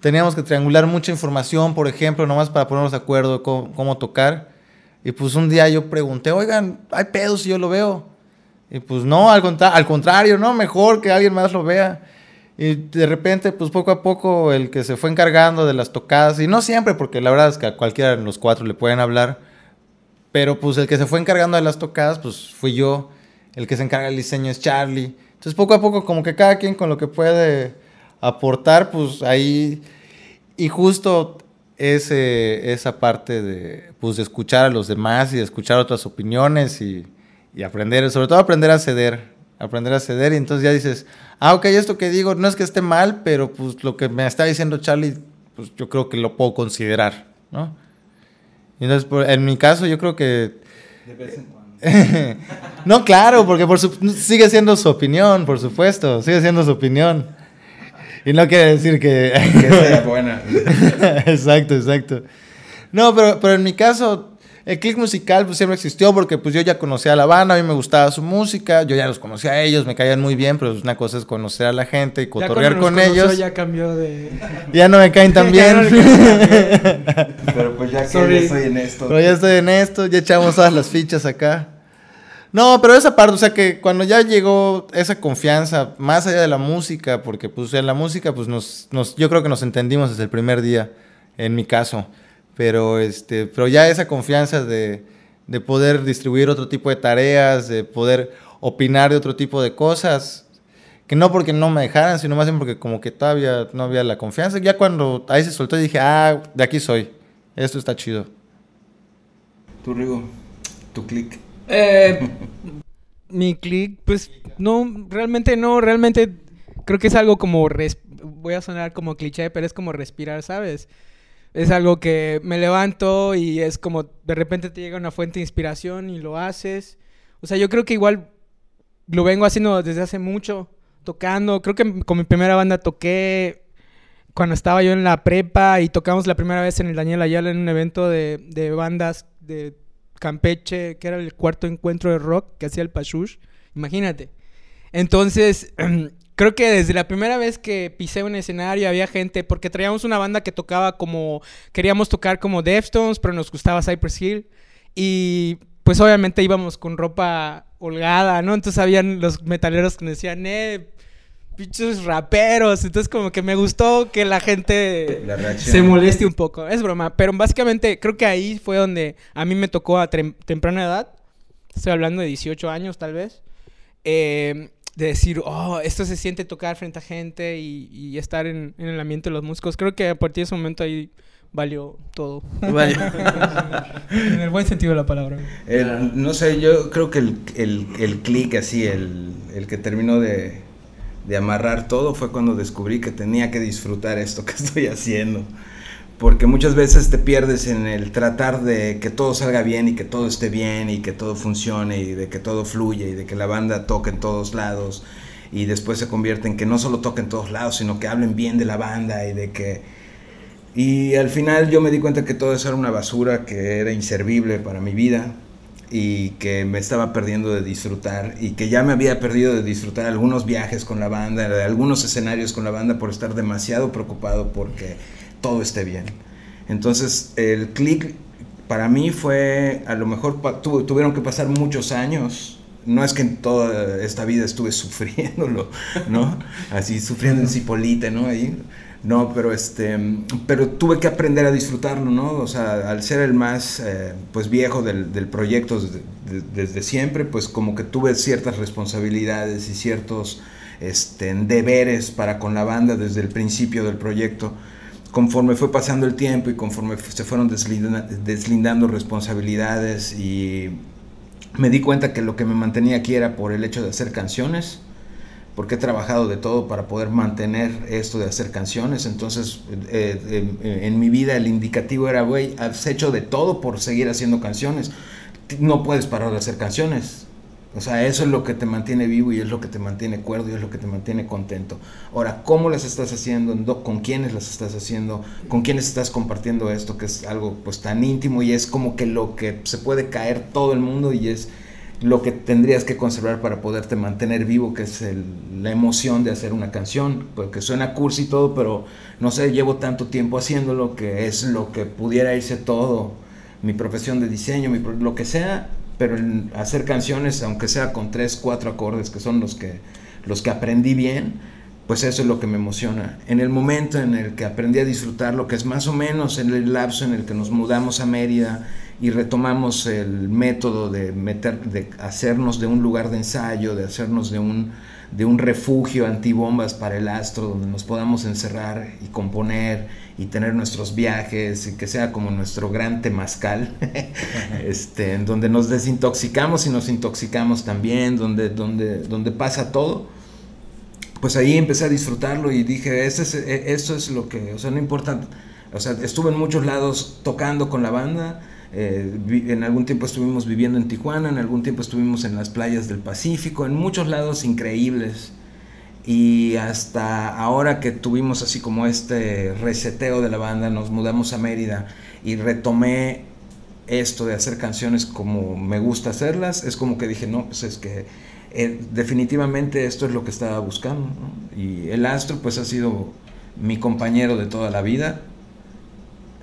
teníamos que triangular mucha información, por ejemplo, nomás para ponernos de acuerdo cómo, cómo tocar. Y pues un día yo pregunté, oigan, ¿hay pedos si yo lo veo? Y pues no, al, contra al contrario, no, mejor que alguien más lo vea. Y de repente, pues poco a poco, el que se fue encargando de las tocadas, y no siempre, porque la verdad es que a cualquiera de los cuatro le pueden hablar, pero pues el que se fue encargando de las tocadas, pues fui yo el que se encarga del diseño es Charlie. Entonces poco a poco como que cada quien con lo que puede aportar, pues ahí... Y justo ese, esa parte de, pues, de escuchar a los demás y de escuchar otras opiniones y, y aprender, sobre todo aprender a ceder, aprender a ceder y entonces ya dices, ah, ok, esto que digo no es que esté mal, pero pues lo que me está diciendo Charlie, pues yo creo que lo puedo considerar, ¿no? Y entonces, en mi caso, yo creo que... no, claro, porque por sigue siendo su opinión, por supuesto, sigue siendo su opinión. Y no quiere decir que... que sea buena. exacto, exacto. No, pero, pero en mi caso, el click musical pues siempre existió porque pues yo ya conocía a la banda, a mí me gustaba su música, yo ya los conocía a ellos, me caían muy bien, pero una cosa es conocer a la gente y cotorrear con ellos. Ya cambió de... Ya no me caen tan bien. pero pues ya que ya estoy en esto. Pero ya estoy en esto, ya echamos todas las fichas acá. No, pero esa parte, o sea que cuando ya llegó esa confianza, más allá de la música, porque pues en la música pues nos, nos yo creo que nos entendimos desde el primer día, en mi caso. Pero, este, pero ya esa confianza de, de poder distribuir otro tipo de tareas, de poder opinar de otro tipo de cosas, que no porque no me dejaran, sino más bien porque como que todavía no había la confianza. Ya cuando ahí se soltó dije, ah, de aquí soy, esto está chido. Tu Rigo, tu click. Eh, mi click, pues no, realmente no, realmente creo que es algo como, voy a sonar como cliché, pero es como respirar, ¿sabes? Es algo que me levanto y es como de repente te llega una fuente de inspiración y lo haces. O sea, yo creo que igual lo vengo haciendo desde hace mucho, tocando. Creo que con mi primera banda toqué cuando estaba yo en la prepa y tocamos la primera vez en el Daniel Ayala en un evento de, de bandas de Campeche, que era el cuarto encuentro de rock que hacía el Pashush. Imagínate. Entonces, creo que desde la primera vez que pisé un escenario había gente, porque traíamos una banda que tocaba como, queríamos tocar como Deftones, pero nos gustaba Cypress Hill. Y pues obviamente íbamos con ropa holgada, ¿no? Entonces habían los metaleros que nos decían, eh, pinches raperos. Entonces como que me gustó que la gente se moleste un poco. Es broma, pero básicamente creo que ahí fue donde a mí me tocó a temprana edad. Estoy hablando de 18 años tal vez. Eh, de decir, oh, esto se siente tocar frente a gente y, estar en, el ambiente de los músicos. Creo que a partir de ese momento ahí valió todo. en el buen sentido de la palabra. no sé, yo creo que el, el, el clic así, el, el, que terminó de, de amarrar todo fue cuando descubrí que tenía que disfrutar esto que estoy haciendo porque muchas veces te pierdes en el tratar de que todo salga bien y que todo esté bien y que todo funcione y de que todo fluya y de que la banda toque en todos lados y después se convierte en que no solo toque en todos lados, sino que hablen bien de la banda y de que... Y al final yo me di cuenta que todo eso era una basura que era inservible para mi vida y que me estaba perdiendo de disfrutar y que ya me había perdido de disfrutar algunos viajes con la banda, algunos escenarios con la banda por estar demasiado preocupado porque todo esté bien. Entonces el clic para mí fue, a lo mejor tuvieron que pasar muchos años. No es que en toda esta vida estuve sufriéndolo, ¿no? Así sufriendo en Cipolite, ¿no? Ahí. No, pero este, pero tuve que aprender a disfrutarlo, ¿no? O sea, al ser el más, eh, pues viejo del, proyecto desde, desde, siempre, pues como que tuve ciertas responsabilidades y ciertos, este, deberes para con la banda desde el principio del proyecto conforme fue pasando el tiempo y conforme se fueron deslindando, responsabilidades y me di cuenta que lo que me mantenía aquí era por el hecho de hacer canciones, porque he trabajado de todo para poder mantener esto de hacer canciones. Entonces, eh, eh, en mi vida el indicativo era, güey, has hecho de todo por seguir haciendo canciones. No puedes parar de hacer canciones. O sea, eso es lo que te mantiene vivo y es lo que te mantiene cuerdo y es lo que te mantiene contento. Ahora, ¿cómo las estás haciendo? ¿Con quiénes las estás haciendo? ¿Con quiénes estás compartiendo esto? Que es algo pues tan íntimo y es como que lo que se puede caer todo el mundo y es lo que tendrías que conservar para poderte mantener vivo, que es la emoción de hacer una canción, porque suena cursi todo, pero no sé, llevo tanto tiempo haciéndolo que es lo que pudiera irse todo, mi profesión de diseño, lo que sea, pero hacer canciones, aunque sea con tres, cuatro acordes, que son los que, los que aprendí bien, pues eso es lo que me emociona. En el momento en el que aprendí a disfrutar, lo que es más o menos en el lapso en el que nos mudamos a Mérida, y retomamos el método de, meter, de hacernos de un lugar de ensayo, de hacernos de un, de un refugio antibombas para el astro, donde nos podamos encerrar y componer y tener nuestros viajes y que sea como nuestro gran temazcal, este, en donde nos desintoxicamos y nos intoxicamos también, donde, donde, donde pasa todo. Pues ahí empecé a disfrutarlo y dije, ese es, e, eso es lo que, o sea, no importa, o sea, estuve en muchos lados tocando con la banda, eh, en algún tiempo estuvimos viviendo en Tijuana, en algún tiempo estuvimos en las playas del Pacífico, en muchos lados increíbles. Y hasta ahora que tuvimos así como este reseteo de la banda, nos mudamos a Mérida y retomé esto de hacer canciones como me gusta hacerlas, es como que dije, no, pues es que eh, definitivamente esto es lo que estaba buscando. Y el astro pues ha sido mi compañero de toda la vida,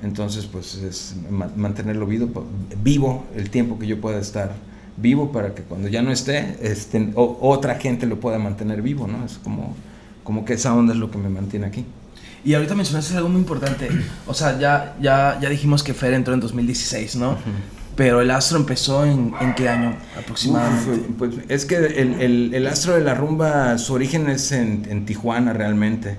entonces, pues es mantenerlo vivo, vivo el tiempo que yo pueda estar vivo para que cuando ya no esté, este, otra gente lo pueda mantener vivo, ¿no? Es como, como que esa onda es lo que me mantiene aquí. Y ahorita mencionaste algo muy importante. O sea, ya, ya, ya dijimos que Fer entró en 2016, ¿no? Pero el astro empezó en, en qué año aproximadamente? pues es que el, el, el, astro de la rumba, su origen es en, en Tijuana realmente.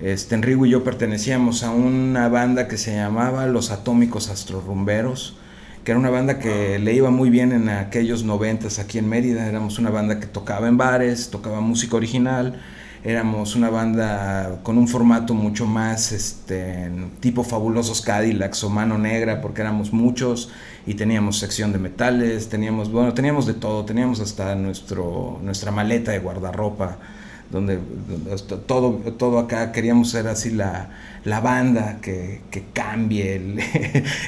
Este, Enrico y yo pertenecíamos a una banda que se llamaba Los Atómicos Astrorumberos, que era una banda que le iba muy bien en aquellos noventas aquí en Mérida. Éramos una banda que tocaba en bares, tocaba música original. Éramos una banda con un formato mucho más este, tipo Fabulosos Cadillacs o Mano Negra, porque éramos muchos y teníamos sección de metales, teníamos, bueno, teníamos de todo, teníamos hasta nuestro, nuestra maleta de guardarropa donde, todo, todo acá queríamos ser así la, la banda que, que cambie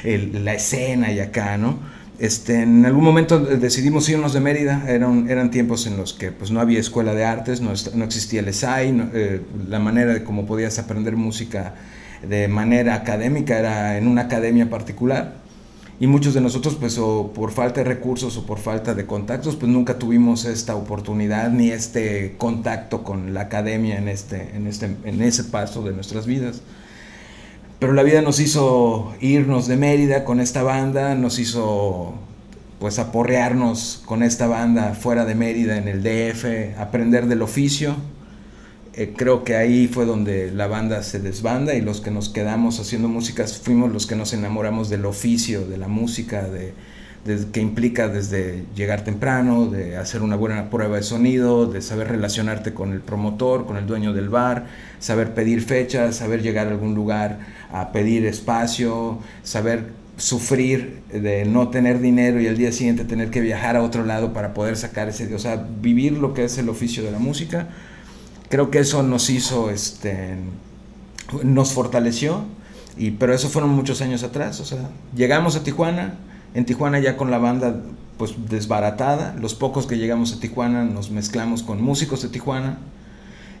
la escena y acá, ¿no? Este, en algún momento decidimos irnos de Mérida, eran, eran tiempos en los que pues, no había escuela de artes, no, no existía el SAI, eh, la manera de cómo podías aprender música de manera académica era en una academia particular y muchos de nosotros pues o por falta de recursos o por falta de contactos pues nunca tuvimos esta oportunidad ni este contacto con la academia en este en este en ese paso de nuestras vidas. Pero la vida nos hizo irnos de Mérida con esta banda nos hizo pues aporrearnos con esta banda fuera de Mérida en el DF aprender del oficio eh, creo que ahí fue donde la banda se desbanda y los que nos quedamos haciendo músicas fuimos los que nos enamoramos del oficio, de la música, de, que implica desde llegar temprano, de hacer una buena prueba de sonido, de saber relacionarte con el promotor, con el dueño del bar, saber pedir fechas, saber llegar a algún lugar a pedir espacio, saber sufrir de no tener dinero y al día siguiente tener que viajar a otro lado para poder sacar ese, o sea, vivir lo que es el oficio de la música creo que eso nos hizo, este, nos fortaleció, y, pero eso fueron muchos años atrás, o sea, llegamos a Tijuana, en Tijuana ya con la banda pues desbaratada, los pocos que llegamos a Tijuana nos mezclamos con músicos de Tijuana,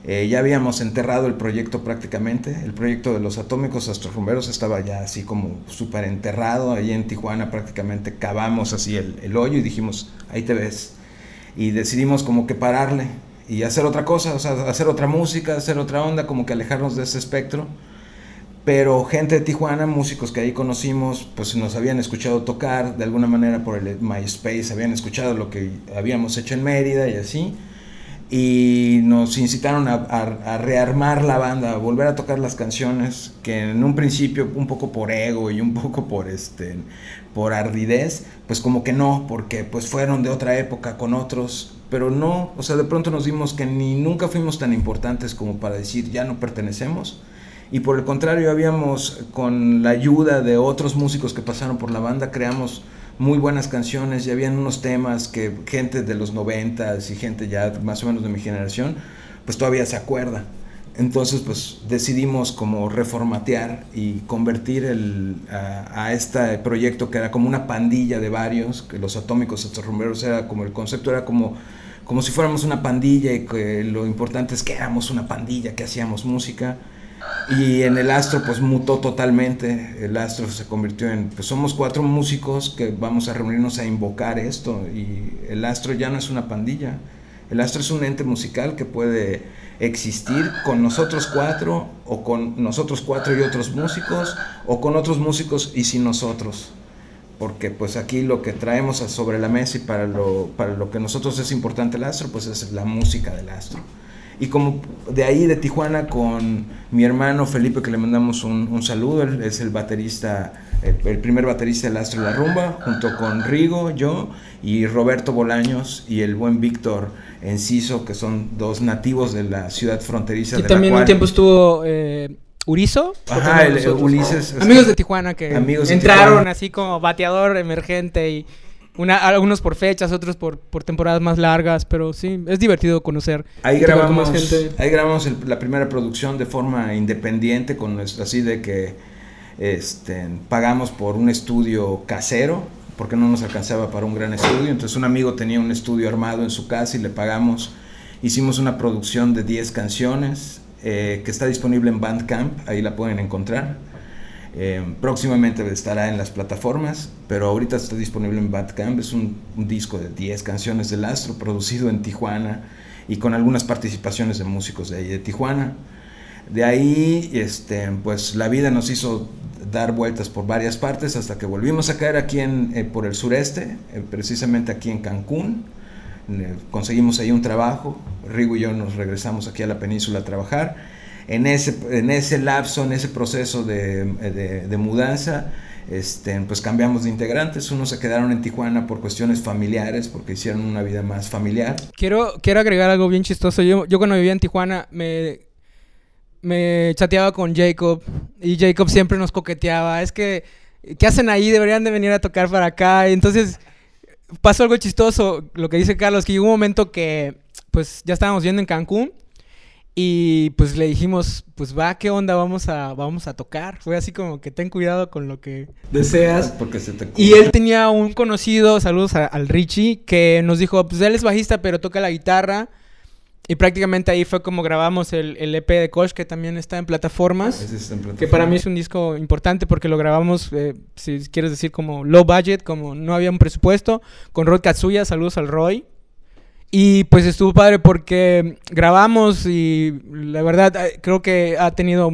eh, ya habíamos enterrado el proyecto prácticamente, el proyecto de los atómicos astrorumberos estaba ya así como súper enterrado, ahí en Tijuana prácticamente cavamos así el, el hoyo y dijimos, ahí te ves, y decidimos como que pararle, y hacer otra cosa, o sea, hacer otra música, hacer otra onda, como que alejarnos de ese espectro. Pero gente de Tijuana, músicos que ahí conocimos, pues nos habían escuchado tocar de alguna manera por el MySpace, habían escuchado lo que habíamos hecho en Mérida y así. Y nos incitaron a, rearmar la banda, a volver a tocar las canciones que en un principio, un poco por ego y un poco por, este, por ardidez, pues como que no, porque pues fueron de otra época con otros pero no, o sea, de pronto nos dimos que ni nunca fuimos tan importantes como para decir ya no pertenecemos. Y por el contrario, habíamos, con la ayuda de otros músicos que pasaron por la banda, creamos muy buenas canciones y habían unos temas que gente de los noventas y gente ya más o menos de mi generación, pues todavía se acuerda. Entonces, pues decidimos como reformatear y convertir el, a, este proyecto que era como una pandilla de varios, que los atómicos estos rumberos era como el concepto era como, como si fuéramos una pandilla y que lo importante es que éramos una pandilla, que hacíamos música. Y en el Astro pues mutó totalmente, el Astro se convirtió en, pues somos cuatro músicos que vamos a reunirnos a invocar esto y el Astro ya no es una pandilla, el Astro es un ente musical que puede existir con nosotros cuatro o con nosotros cuatro y otros músicos o con otros músicos y sin nosotros. Porque pues aquí lo que traemos sobre la mesa y para lo, para lo que nosotros es importante el astro, pues es la música del astro. Y como de ahí de Tijuana con mi hermano Felipe, que le mandamos un, saludo, es el baterista, el, primer baterista del Astro la Rumba, junto con Rigo, yo y Roberto Bolaños y el buen Víctor Enciso, que son dos nativos de la ciudad fronteriza. Y también un tiempo estuvo eh, Urizo. Ajá, el, Ulises. Amigos de Tijuana que entraron así como bateador emergente y una, algunos por fechas, otros por, por temporadas más largas, pero sí, es divertido conocer. Ahí grabamos, ahí grabamos la primera producción de forma independiente, con así de que este, pagamos por un estudio casero, porque no nos alcanzaba para un gran estudio. Entonces un amigo tenía un estudio armado en su casa y le pagamos. Hicimos una producción de 10 canciones eh, que está disponible en Bandcamp, ahí la pueden encontrar. Eh, próximamente estará en las plataformas, pero ahorita está disponible en Bandcamp. Es un, disco de 10 canciones del Astro, producido en Tijuana y con algunas participaciones de músicos de ahí de Tijuana. De ahí, este, pues la vida nos hizo dar vueltas por varias partes hasta que volvimos a caer aquí en, eh, por el sureste, eh, precisamente aquí en Cancún. conseguimos ahí un trabajo, Rigo y yo nos regresamos aquí a la península a trabajar en ese, en ese lapso, en ese proceso de, de, mudanza, este, pues cambiamos de integrantes. Unos se quedaron en Tijuana por cuestiones familiares, porque hicieron una vida más familiar. Quiero, quiero agregar algo bien chistoso. Yo, yo cuando vivía en Tijuana me, me chateaba con Jacob y Jacob siempre nos coqueteaba. Es que, ¿qué hacen ahí? Deberían de venir a tocar para acá. Y entonces pasó algo chistoso, lo que dice Carlos, que llegó un momento que pues ya estábamos viendo en Cancún y pues le dijimos, pues va, ¿qué onda? Vamos a, vamos a tocar. Fue así como que ten cuidado con lo que deseas. Porque se te y él tenía un conocido, saludos al Richie, que nos dijo, pues él es bajista, pero toca la guitarra. Y prácticamente ahí fue como grabamos el, el EP de Kosh, que también está en plataformas. Que para mí es un disco importante porque lo grabamos, eh, si quieres decir, como low budget, como no había un presupuesto. Con Rod Katsuya, saludos al Roy. Y pues estuvo padre porque grabamos y la verdad eh, creo que ha tenido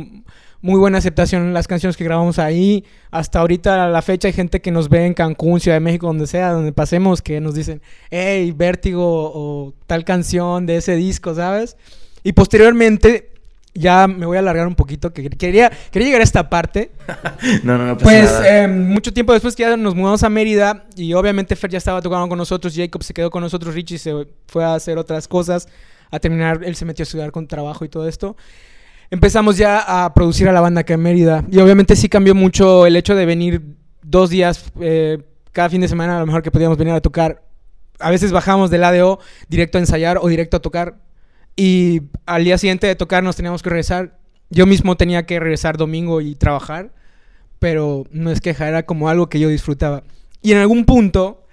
muy buena aceptación en las canciones que grabamos ahí. Hasta ahorita a la fecha hay gente que nos ve en Cancún, Ciudad de México, donde sea, donde pasemos, que nos dicen, hey, vértigo o tal canción de ese disco, ¿sabes? Y posteriormente ya me voy a alargar un poquito, que quería, quería llegar a esta parte. no, no, no. pues em, mucho tiempo después que ya nos mudamos a Mérida y obviamente Fer ya estaba tocando con nosotros, Jacob se quedó con nosotros, Richie se fue a hacer otras cosas, a terminar, él se metió a estudiar con trabajo y todo esto. Empezamos ya a producir a la banda acá en Mérida y obviamente sí cambió mucho el hecho de venir dos días eh, cada fin de semana, a lo mejor que podíamos venir a tocar. A veces bajamos del ADO directo a ensayar o directo a tocar y al día siguiente de tocar nos teníamos que regresar. Yo mismo tenía que regresar domingo y trabajar, pero no es queja, era como algo que yo disfrutaba. Y en algún punto,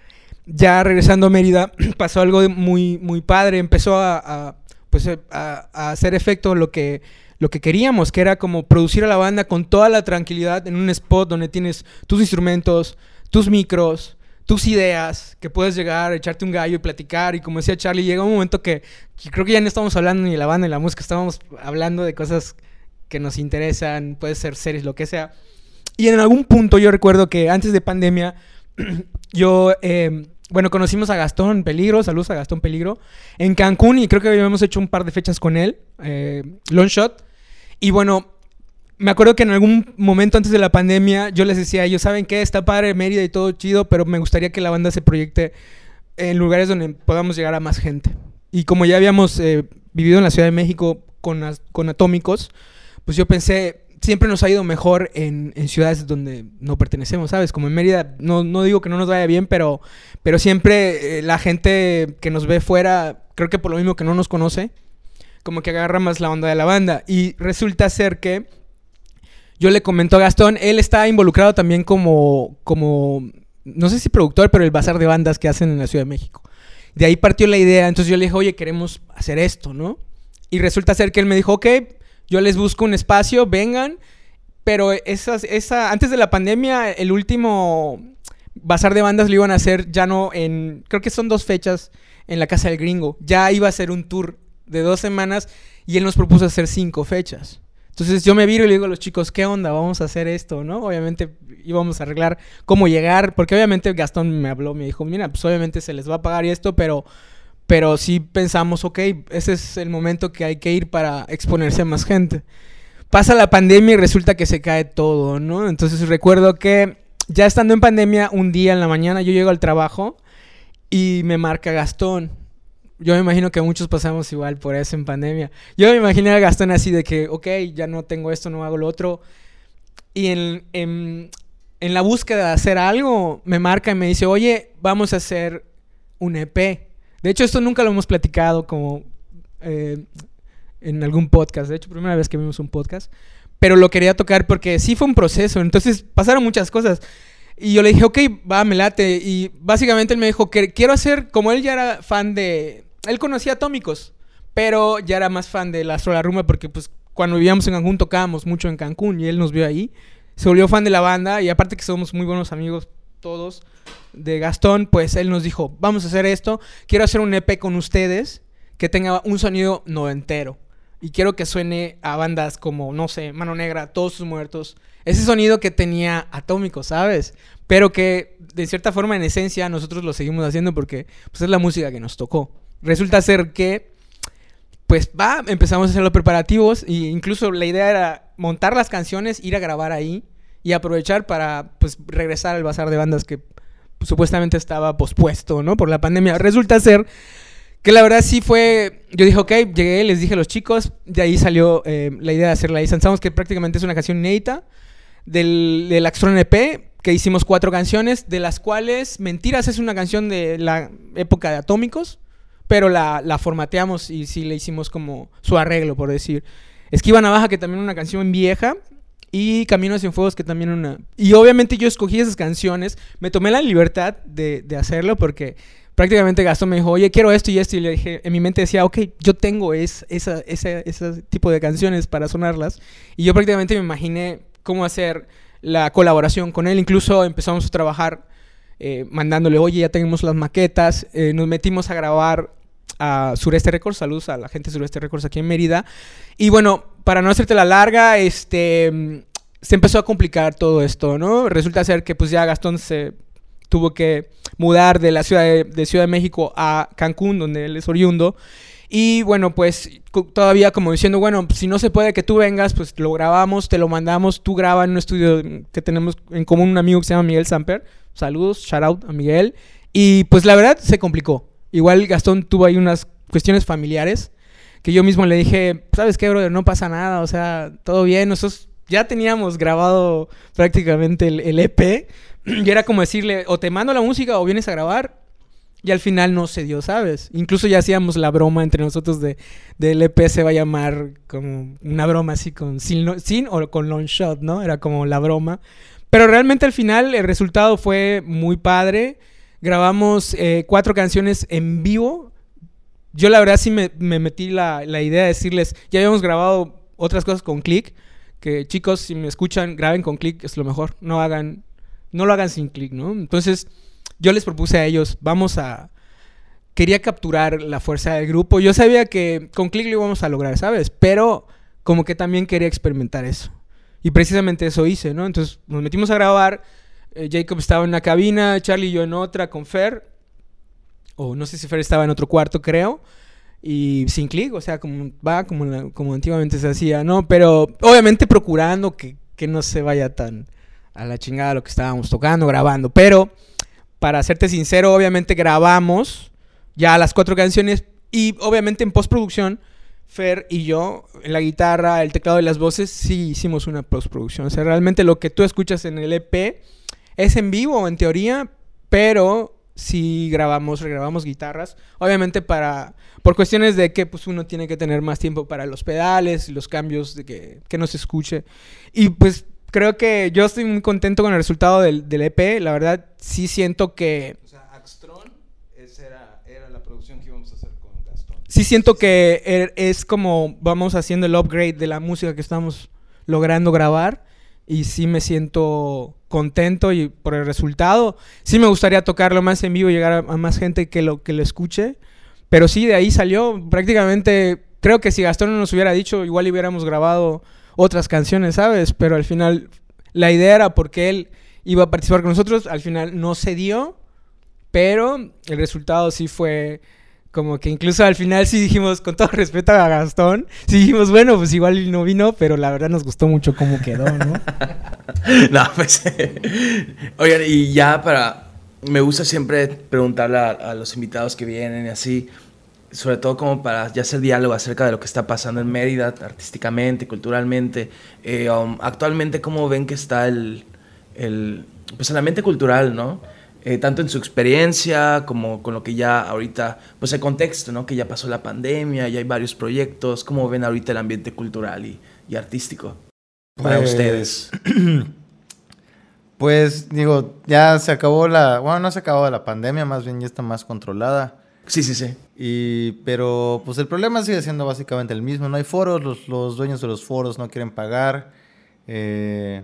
ya regresando a Mérida, pasó algo muy, muy padre. Empezó a, pues, a, hacer efecto lo que, lo que queríamos, que era como producir a la banda con toda la tranquilidad en un spot donde tienes tus instrumentos, tus micros, tus ideas, que puedes llegar, echarte un gallo y platicar. Y como decía Charlie, llega un momento que, creo que ya no estamos hablando ni de la banda ni de la música, estamos hablando de cosas que nos interesan, puede ser series, lo que sea. Y en algún punto yo recuerdo que antes de pandemia, yo, em, bueno, conocimos a Gastón Peligro, saludos a Gastón Peligro, en Cancún y creo que habíamos hecho un par de fechas con él, eh, long shot. Y bueno, me acuerdo que en algún momento antes de la pandemia yo les decía, ellos saben que está padre Mérida y todo chido, pero me gustaría que la banda se proyecte en lugares donde podamos llegar a más gente. Y como ya habíamos eh, vivido en la Ciudad de México con, con Atómicos, pues yo pensé, siempre nos ha ido mejor en, ciudades donde no pertenecemos, ¿sabes? Como en Mérida, no, no digo que no nos vaya bien, pero, pero siempre eh, la gente que nos ve fuera, creo que por lo mismo que no nos conoce, como que agarra más la onda de la banda. Y resulta ser que yo le comentó a Gastón, él está involucrado también como, como, no sé si productor, pero el bazar de bandas que hacen en la Ciudad de México. De ahí partió la idea, entonces yo le dije, oye, queremos hacer esto, ¿no? Y resulta ser que él me dijo, ok, yo les busco un espacio, vengan, pero esas, esa, antes de la pandemia, el último bazar de bandas lo iban a hacer ya no en, creo que son dos fechas en la Casa del Gringo. Ya iba a ser un tour de dos semanas y él nos propuso hacer cinco fechas. Entonces yo me viro y le digo a los chicos, ¿qué onda? Vamos a hacer esto, ¿no? Obviamente íbamos a arreglar cómo llegar, porque obviamente Gastón me habló, me dijo, mira, pues obviamente se les va a pagar y esto, pero, pero sí pensamos, ok, ese es el momento que hay que ir para exponerse a más gente. Pasa la pandemia y resulta que se cae todo, ¿no? Entonces recuerdo que ya estando en pandemia, un día en la mañana yo llego al trabajo y me marca Gastón yo me imagino que muchos pasamos igual por eso en pandemia. Yo me imaginé a Gastón así de que, ok, ya no tengo esto, no hago lo otro. Y en, en, la búsqueda de hacer algo, me marca y me dice, oye, vamos a hacer un EP. De hecho, esto nunca lo hemos platicado como eh, en algún podcast. De hecho, primera vez que vimos un podcast. Pero lo quería tocar porque sí fue un proceso. Entonces pasaron muchas cosas. Y yo le dije, ok, va, me late. Y básicamente él me dijo quiero hacer, como él ya era fan de, él conocía Atómicos, pero ya era más fan de la Astro Rumba porque pues cuando vivíamos en Cancún tocábamos mucho en Cancún y él nos vio ahí. Se volvió fan de la banda y aparte que somos muy buenos amigos todos de Gastón, pues él nos dijo, vamos a hacer esto, quiero hacer un EP con ustedes que tenga un sonido noventero. Y quiero que suene a bandas como, no sé, Mano Negra, Todos sus muertos. Ese sonido que tenía Atómico, ¿sabes? Pero que de cierta forma, en esencia, nosotros lo seguimos haciendo porque pues, es la música que nos tocó resulta ser que, pues va, empezamos a hacer los preparativos e incluso la idea era montar las canciones, ir a grabar ahí y aprovechar para, pues, regresar al bazar de bandas que pues, supuestamente estaba pospuesto, ¿no? Por la pandemia. Resulta ser que la verdad sí fue, yo dije, ok, llegué, les dije a los chicos, de ahí salió eh, la idea de hacerla ahí. Pensamos que prácticamente es una canción inédita del, del Axtron EP, que hicimos cuatro canciones, de las cuales Mentiras es una canción de la época de Atómicos, pero la, formateamos y sí le hicimos como su arreglo, por decir. Esquiva Navaja, que también una canción vieja, y Caminos en Fuegos, que también una... Y obviamente yo escogí esas canciones, me tomé la libertad de, hacerlo porque prácticamente Gastón me dijo, oye, quiero esto y esto, y le dije, en mi mente decía, ok, yo tengo es, esa, ese tipo de canciones para sonarlas, y yo prácticamente me imaginé cómo hacer la colaboración con él, incluso empezamos a trabajar eh, mandándole, oye, ya tenemos las maquetas, eh, nos metimos a grabar a Sureste Records, saludos a la gente de Sureste Records aquí en Mérida. Y bueno, para no hacerte la larga, este se empezó a complicar todo esto, ¿no? Resulta ser que pues ya Gastón se tuvo que mudar de la ciudad de, Ciudad de México a Cancún, donde él es oriundo. Y bueno, pues todavía como diciendo, bueno, si no se puede que tú vengas, pues lo grabamos, te lo mandamos, tú grabas en un estudio que tenemos en común un amigo que se llama Miguel Samper. Saludos, shout out a Miguel. Y pues la verdad se complicó. Igual Gastón tuvo ahí unas cuestiones familiares que yo mismo le dije, ¿sabes qué, brother? No pasa nada, o sea, todo bien. Nosotros ya teníamos grabado prácticamente el, EP y era como decirle, o te mando la música o vienes a grabar. Y al final no se dio, ¿sabes? Incluso ya hacíamos la broma entre nosotros de, del EP se va a llamar como una broma así con sin, sin o con long shot, ¿no? Era como la broma. Pero realmente al final el resultado fue muy padre. Grabamos eh, cuatro canciones en vivo. Yo la verdad sí me, metí la, idea de decirles, ya habíamos grabado otras cosas con Click, que chicos, si me escuchan, graben con Click, es lo mejor. No hagan, no lo hagan sin Click, ¿no? Entonces yo les propuse a ellos, vamos a... Quería capturar la fuerza del grupo. Yo sabía que con Click lo íbamos a lograr, ¿sabes? Pero como que también quería experimentar eso. Y precisamente eso hice, ¿no? Entonces nos metimos a grabar eh, Jacob estaba en una cabina, Charlie y yo en otra con Fer. O no sé si Fer estaba en otro cuarto, creo. Y sin clic, o sea, como va como, como antiguamente se hacía, ¿no? Pero obviamente procurando que, que no se vaya tan a la chingada lo que estábamos tocando, grabando. Pero, para serte sincero, obviamente grabamos ya las cuatro canciones y obviamente en postproducción, Fer y yo, en la guitarra, el teclado y las voces, sí hicimos una postproducción. O sea, realmente lo que tú escuchas en el EP es en vivo, en teoría, pero sí grabamos, regrabamos guitarras. Obviamente para, por cuestiones de que pues uno tiene que tener más tiempo para los pedales y los cambios de que, que no se escuche. Y pues creo que yo estoy muy contento con el resultado del, del EP. La verdad, sí siento que... O sea, Axtron era, era la producción que íbamos a hacer con Gastón. Sí siento que er, es como vamos haciendo el upgrade de la música que estamos logrando grabar. Y sí me siento contento y por el resultado. Sí me gustaría tocarlo más en vivo llegar a, a más gente que lo, que lo escuche. Pero sí, de ahí salió prácticamente... Creo que si Gastón no nos hubiera dicho, igual hubiéramos grabado otras canciones, ¿sabes? Pero al final la idea era porque él iba a participar con nosotros, al final no se dio, pero el resultado sí fue como que incluso al final sí dijimos, con todo respeto a Gastón, sí dijimos, bueno, pues igual no vino, pero la verdad nos gustó mucho cómo quedó, ¿no? no, pues, oigan, y ya para, me gusta siempre preguntarle a, los invitados que vienen y así, sobre todo como para ya hacer diálogo acerca de lo que está pasando en Mérida, artísticamente, culturalmente. Eh, um, actualmente, ¿cómo ven que está el, pues el ambiente cultural, ¿no? Eh, tanto en su experiencia como con lo que ya ahorita, pues el contexto, ¿no? Que ya pasó la pandemia, ya hay varios proyectos. ¿Cómo ven ahorita el ambiente cultural y artístico para Pues- ustedes? Pues digo, ya se acabó la, bueno, no se acabó la pandemia, más bien ya está más controlada. Sí, sí, sí. Y, pero pues el problema sigue siendo básicamente el mismo. No hay foros, los, los dueños de los foros no quieren pagar. eh,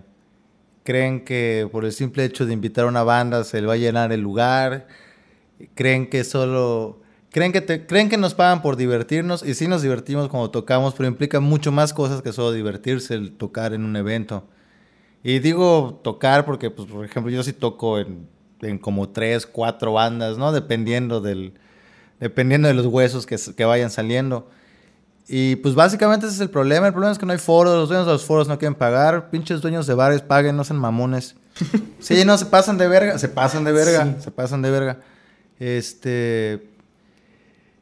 creen que por el simple hecho de invitar a una banda se le va a llenar el lugar. Creen que solo... Creen que, te- creen que nos pagan por divertirnos y sí nos divertimos cuando tocamos, pero implica mucho más cosas que solo divertirse el tocar en un evento. Y digo tocar porque, pues, por ejemplo, yo sí toco en, en como tres, cuatro bandas, ¿no? Dependiendo del, dependiendo de los huesos que, que vayan saliendo. Y pues básicamente ese es el problema. El problema es que no hay foros, los dueños de los foros no quieren pagar. Pinches dueños de bares paguen, no sean mamones. Sí, no, se pasan de verga, se pasan de verga, se pasan de verga. Este...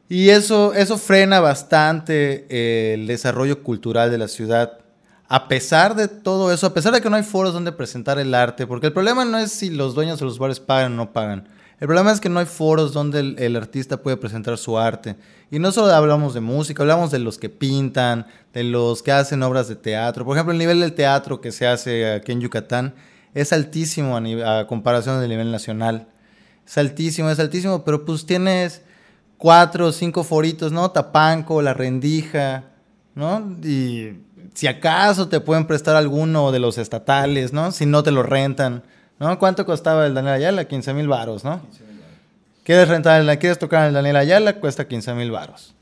Y eso, eso frena bastante eh, el desarrollo cultural de la ciudad. A pesar de todo eso, a pesar de que no hay foros donde presentar el arte, porque el problema no es si los dueños de los bares pagan o no pagan. El problema es que no hay foros donde el, artista puede presentar su arte. Y no solo hablamos de música, hablamos de los que pintan, de los que hacen obras de teatro. Por ejemplo, el nivel del teatro que se hace aquí en Yucatán es altísimo a, a comparación del nivel nacional. Es altísimo, es altísimo, pero pues tienes cuatro o cinco foritos, ¿no? Tapanco, La Rendija, ¿no? Y si acaso te pueden prestar alguno de los estatales, ¿no? Si no te lo rentan, ¿no? ¿Cuánto costaba el Daniel Ayala? 15 mil varos, ¿no? ¿Quieres rentar, el- quieres tocar el Daniel Ayala? Cuesta 15 mil varos.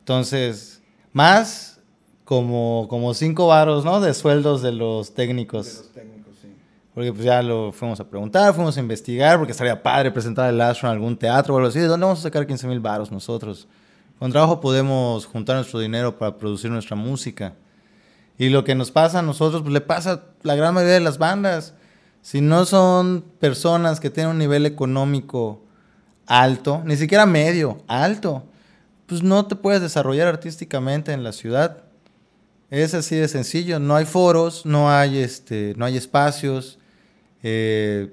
Entonces, más como, como cinco varos, ¿no? De sueldos de los técnicos. Porque pues ya lo fuimos a preguntar, fuimos a investigar, porque estaría padre presentar el Astro en algún teatro o algo así. ¿De dónde vamos a sacar 15 mil baros nosotros? Con trabajo podemos juntar nuestro dinero para producir nuestra música. Y lo que nos pasa a nosotros, pues le pasa a la gran mayoría de las bandas. Si no son personas que tienen un nivel económico alto, ni siquiera medio, alto, pues no te puedes desarrollar artísticamente en la ciudad. Es así de sencillo. No hay foros, no hay, este, no hay espacios. Eh,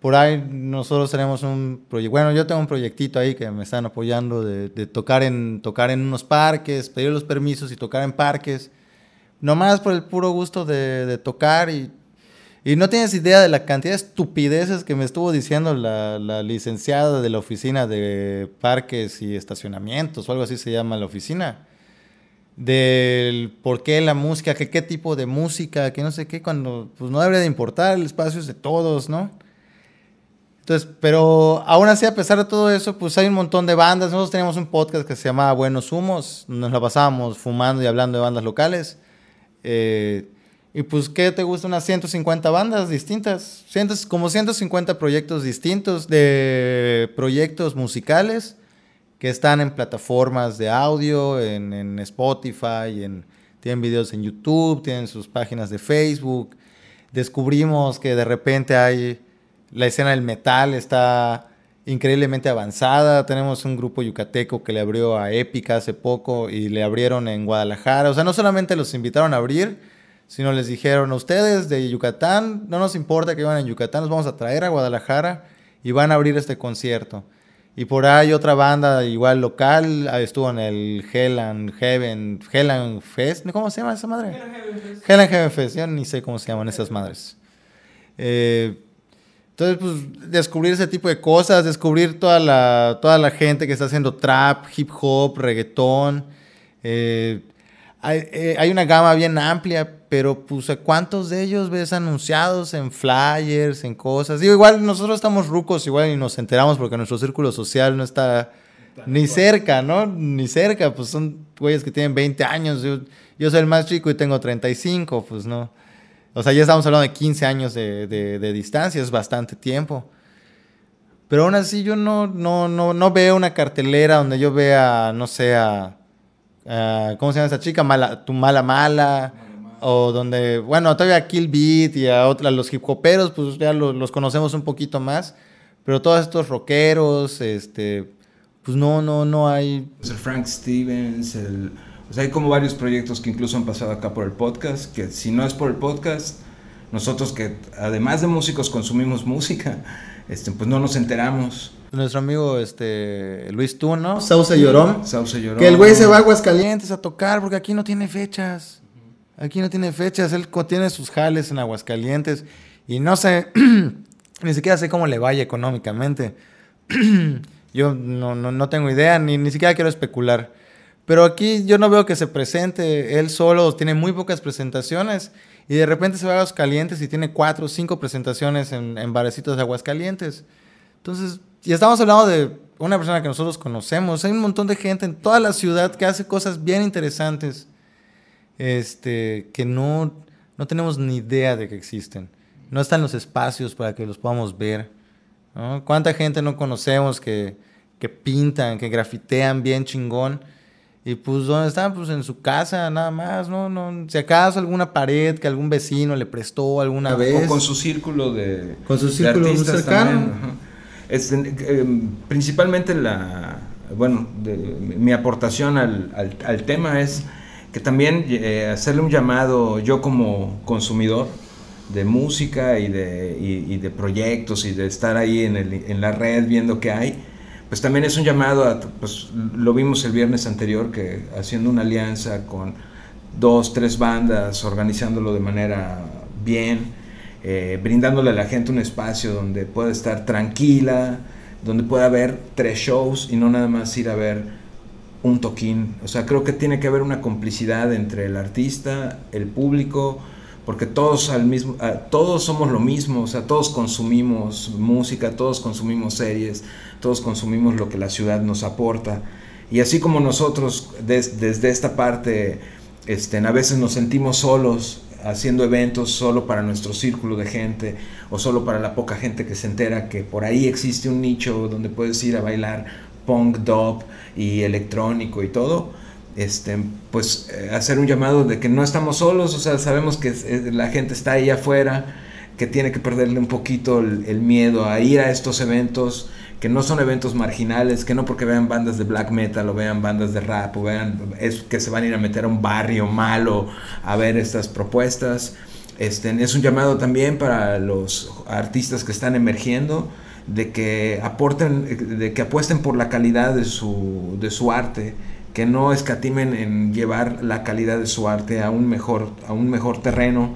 por ahí nosotros tenemos un proyecto. Bueno, yo tengo un proyectito ahí que me están apoyando de, tocar, en, tocar en unos parques, pedir los permisos y tocar en parques. Nomás por el puro gusto de, tocar y, y no tienes idea de la cantidad de estupideces que me estuvo diciendo la, la licenciada de la oficina de parques y estacionamientos o algo así se llama la oficina del por qué la música, qué tipo de música, que no sé qué, cuando pues no debería de importar, el espacio es de todos, ¿no? Entonces, pero aún así, a pesar de todo eso, pues hay un montón de bandas. Nosotros teníamos un podcast que se llamaba Buenos Humos, nos la pasábamos fumando y hablando de bandas locales. Eh, y pues, ¿qué te gusta? Unas 150 bandas distintas, como 150 proyectos distintos de proyectos musicales que están en plataformas de audio, en, en Spotify, en, tienen videos en YouTube, tienen sus páginas de Facebook. Descubrimos que de repente hay la escena del metal está increíblemente avanzada. Tenemos un grupo yucateco que le abrió a Épica hace poco y le abrieron en Guadalajara. O sea, no solamente los invitaron a abrir, sino les dijeron, ustedes de Yucatán, no nos importa que vivan en Yucatán, los vamos a traer a Guadalajara y van a abrir este concierto. Y por ahí otra banda igual local estuvo en el Hell and Heaven, Hell and Fest, ¿cómo se llama esa madre? Hell and Heaven Fest. Hell and Heaven Fest, yo ni sé cómo se llaman esas madres. Eh, entonces, pues, descubrir ese tipo de cosas, descubrir toda la, toda la gente que está haciendo trap, hip hop, reggaetón. Eh, eh, hay, una gama bien amplia, pero pues, ¿cuántos de ellos ves anunciados en flyers, en cosas? Digo, igual nosotros estamos rucos, igual y nos enteramos porque nuestro círculo social no está ni cerca, ¿no? Ni cerca, pues son güeyes que tienen 20 años. Yo, yo soy el más chico y tengo 35, pues no. O sea, ya estamos hablando de 15 años de, de, distancia, es bastante tiempo. Pero aún así yo no, no, no, no veo una cartelera donde yo vea, no sé, a, ¿cómo se llama esa chica? Mala, tu mala mala. O donde, bueno, todavía a Kill Beat y a, otra, los hip hoperos, pues ya los, los conocemos un poquito más. Pero todos estos rockeros, este, pues no, no, no hay. El Frank Stevens, el o sea, hay como varios proyectos que incluso han pasado acá por el podcast, que si no es por el podcast, nosotros que además de músicos consumimos música, este, pues no nos enteramos. Nuestro amigo este, Luis Tuno, Sauce Llorón, Sauce Llorón. que el güey se va a Aguascalientes a tocar porque aquí no tiene fechas. Aquí no tiene fechas, él tiene sus jales en Aguascalientes y no sé, ni siquiera sé cómo le vaya económicamente. Yo no, no, no tengo idea, ni, ni siquiera quiero especular. Pero aquí yo no veo que se presente, él solo tiene muy pocas presentaciones y de repente se va a Aguascalientes y tiene cuatro o cinco presentaciones en, en barecitos de Aguascalientes. Entonces, y estamos hablando de una persona que nosotros conocemos, hay un montón de gente en toda la ciudad que hace cosas bien interesantes, este, que no, no tenemos ni idea de que existen. No están los espacios para que los podamos ver. ¿Cuánta gente no conocemos que, que pintan, que grafitean bien chingón? Y pues, ¿dónde están? Pues en su casa, nada más, ¿no? no si acaso alguna pared que algún vecino le prestó alguna vez. O con su círculo de, con su círculo muy cercano. Este, em, principalmente la, bueno, mi aportación al, al, tema es que también eh, hacerle un llamado yo como consumidor de música y de, y de proyectos y de estar ahí en, el, en la red viendo qué hay pues también es un llamado a, pues lo vimos el viernes anterior, que haciendo una alianza con dos, tres bandas, organizándolo de manera bien, eh, brindándole a la gente un espacio donde pueda estar tranquila, donde pueda ver tres shows y no nada más ir a ver un toquín. O sea, creo que tiene que haber una complicidad entre el artista, el público, porque todos al mismo todos somos lo mismo, o sea, todos consumimos música, todos consumimos series, todos consumimos lo que la ciudad nos aporta. Y así como nosotros desde esta parte este, a veces nos sentimos solos haciendo eventos solo para nuestro círculo de gente o solo para la poca gente que se entera que por ahí existe un nicho donde puedes ir a bailar punk, dub y electrónico y todo este, pues eh, hacer un llamado de que no estamos solos, o sea, sabemos que la gente está ahí afuera, que tiene que perderle un poquito el, miedo a ir a estos eventos, que no son eventos marginales, que no porque vean bandas de black metal o vean bandas de rap o vean es que se van a ir a meter a un barrio malo a ver estas propuestas. Este, es un llamado también para los artistas que están emergiendo de que aporten, de que apuesten por la calidad de su, de su arte que no escatimen en llevar la calidad de su arte a un mejor, a un mejor terreno,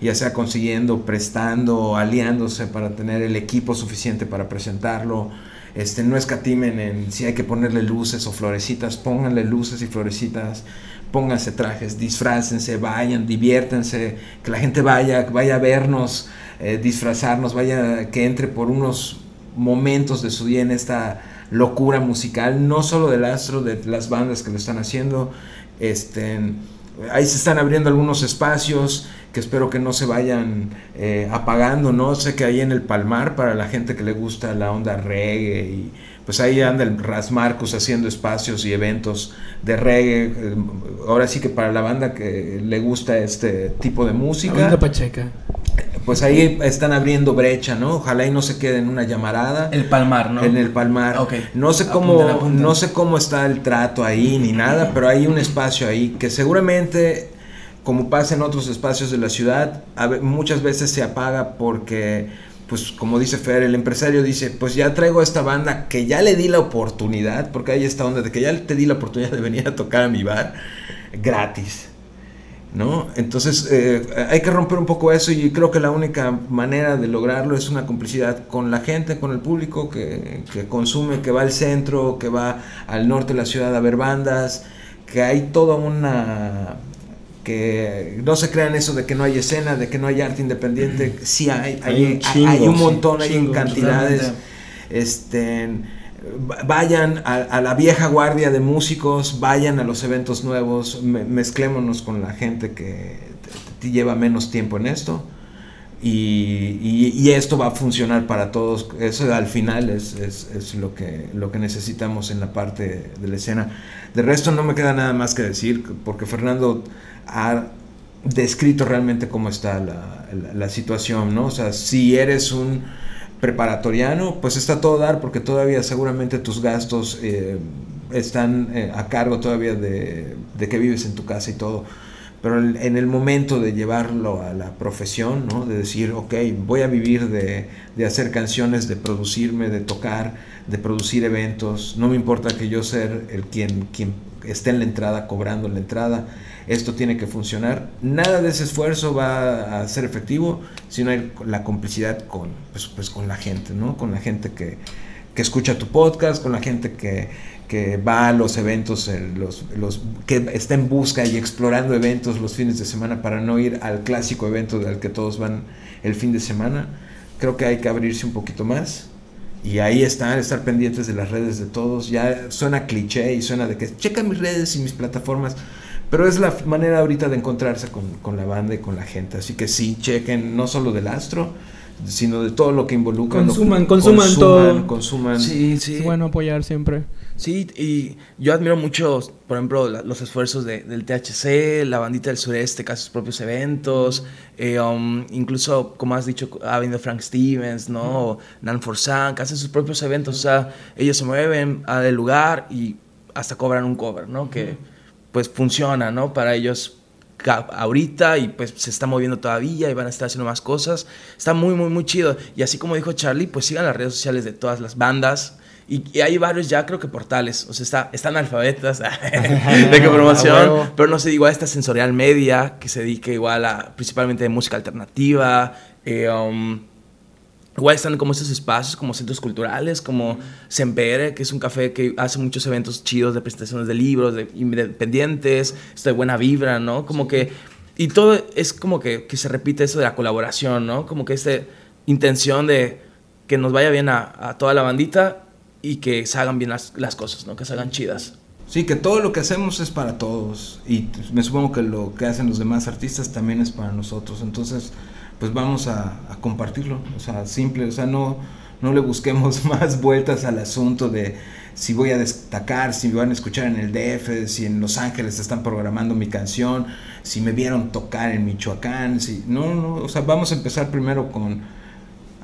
ya sea consiguiendo, prestando, aliándose para tener el equipo suficiente para presentarlo. Este, no escatimen en si hay que ponerle luces o florecitas, pónganle luces y florecitas, pónganse trajes, disfrácense, vayan, diviértense, que la gente vaya, vaya a vernos, eh, disfrazarnos, vaya, que entre por unos momentos de su día en esta locura musical, no solo del astro, de las bandas que lo están haciendo. Este, ahí se están abriendo algunos espacios que espero que no se vayan eh, apagando, ¿no? Sé que ahí en el Palmar, para la gente que le gusta la onda reggae, y pues ahí anda el Ras Marcus haciendo espacios y eventos de reggae. Eh, ahora sí que para la banda que le gusta este tipo de música. Pues ahí están abriendo brecha, ¿no? Ojalá y no se quede en una llamarada. El Palmar, ¿no? En el Palmar. No sé cómo, no sé cómo está el trato ahí ni nada, pero hay un espacio ahí que seguramente, como pasa en otros espacios de la ciudad, muchas veces se apaga porque pues como dice Fer, el empresario dice, pues ya traigo a esta banda que ya le di la oportunidad, porque hay esta onda de que ya te di la oportunidad de venir a tocar a mi bar gratis. ¿No? Entonces eh, hay que romper un poco eso y creo que la única manera de lograrlo es una complicidad con la gente, con el público que, que consume, que va al centro, que va al norte de la ciudad a ver bandas, que hay toda una que no se crean eso de que no hay escena, de que no hay arte independiente, sí hay, hay, hay, un, montón, hay en cantidades. Este, vayan a, la vieja guardia de músicos, vayan a los eventos nuevos, mezclémonos con la gente que lleva menos tiempo en esto. Y, esto va a funcionar para todos. Eso al final es, es, es, lo, que, lo que necesitamos en la parte de la escena. De resto no me queda nada más que decir, porque Fernando ha descrito realmente cómo está la, la, situación, ¿no? O sea, si eres un preparatoriano, pues está todo dar porque todavía seguramente tus gastos eh, están eh, a cargo todavía de, que vives en tu casa y todo. Pero en el momento de llevarlo a la profesión, ¿no? de decir, ok, voy a vivir de, de hacer canciones, de producirme, de tocar, de producir eventos, no me importa que yo ser el quien, quien esté en la entrada, cobrando la entrada, esto tiene que funcionar. Nada de ese esfuerzo va a ser efectivo si no hay la complicidad con, pues, pues con la gente, ¿no? Con la gente que, que escucha tu podcast, con la gente que, que va a los eventos, los, los, que está en busca y explorando eventos los fines de semana para no ir al clásico evento al que todos van el fin de semana. Creo que hay que abrirse un poquito más. Y ahí están, estar pendientes de las redes de todos. Ya suena cliché y suena de que checa mis redes y mis plataformas. Pero es la manera ahorita de encontrarse con, con, la banda y con la gente. Así que sí, chequen no solo del astro, sino de todo lo que involucra. Consuman, consuman, todo. Consuman. Sí, sí. Es bueno apoyar siempre. Sí, y yo admiro mucho, por ejemplo, los esfuerzos de, del THC, la bandita del sureste que hace sus propios eventos, eh, um, incluso, como has dicho, ha venido Frank Stevens, ¿no? Nan Forsan, que hacen sus propios eventos, o sea, ellos se mueven al lugar y hasta cobran un cover, ¿no? Que pues funciona, ¿no? Para ellos ahorita y pues se está moviendo todavía y van a estar haciendo más cosas. Está muy, muy, muy chido. Y así como dijo Charlie, pues sigan las redes sociales de todas las bandas. Y, hay varios ya, creo que portales. O sea, está, están alfabetas de que promoción. pero no sé, igual esta sensorial media que se dedica igual a principalmente de música alternativa. Eh, um, Igual están como estos espacios, como centros culturales, como Sempere, que es un café que hace muchos eventos chidos de presentaciones de libros, de independientes, esto de buena vibra, ¿no? Como que... Y todo es como que, que se repite eso de la colaboración, ¿no? Como que esta intención de que nos vaya bien a, a toda la bandita y que se hagan bien las, las, cosas, ¿no? Que se hagan chidas. Sí, que todo lo que hacemos es para todos. Y me supongo que lo que hacen los demás artistas también es para nosotros. Entonces pues vamos a, compartirlo. O sea, simple, o sea, no, no le busquemos más vueltas al asunto de si voy a destacar, si me van a escuchar en el DF, si en Los Ángeles están programando mi canción, si me vieron tocar en Michoacán, si no, no, o sea, vamos a empezar primero con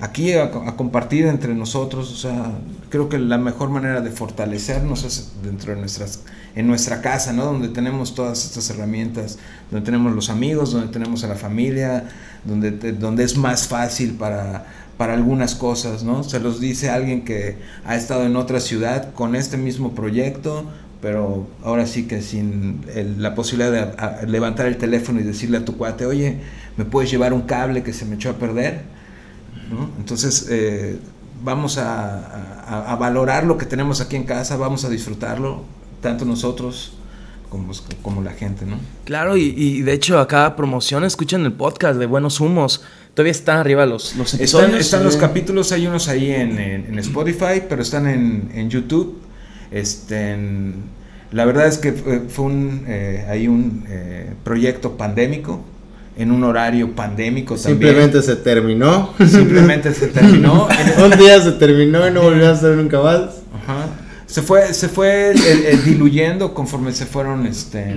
aquí a, compartir entre nosotros, o sea, creo que la mejor manera de fortalecernos es dentro de nuestras, en nuestra casa, ¿no? Donde tenemos todas estas herramientas, donde tenemos los amigos, donde tenemos a la familia, donde, donde es más fácil para, para algunas cosas, ¿no? Se los dice alguien que ha estado en otra ciudad con este mismo proyecto, pero ahora sí que sin la posibilidad de levantar el teléfono y decirle a tu cuate, oye, ¿me puedes llevar un cable que se me echó a perder? Entonces, eh, vamos a, valorar lo que tenemos aquí en casa, vamos a disfrutarlo, tanto nosotros como, como la gente, ¿no? Claro, y, de hecho acá promoción, escuchen el podcast de Buenos Humos, todavía están arriba los, los episodios. Están, los capítulos, hay unos ahí en, Spotify, pero están en, YouTube. Este, la verdad es que fue un, eh, hay un eh, proyecto pandémico en un horario pandémico Simplemente se terminó. Simplemente se terminó. un día se terminó y no volvió a ser nunca más. Ajá. Se fue, se fue diluyendo conforme se fueron este,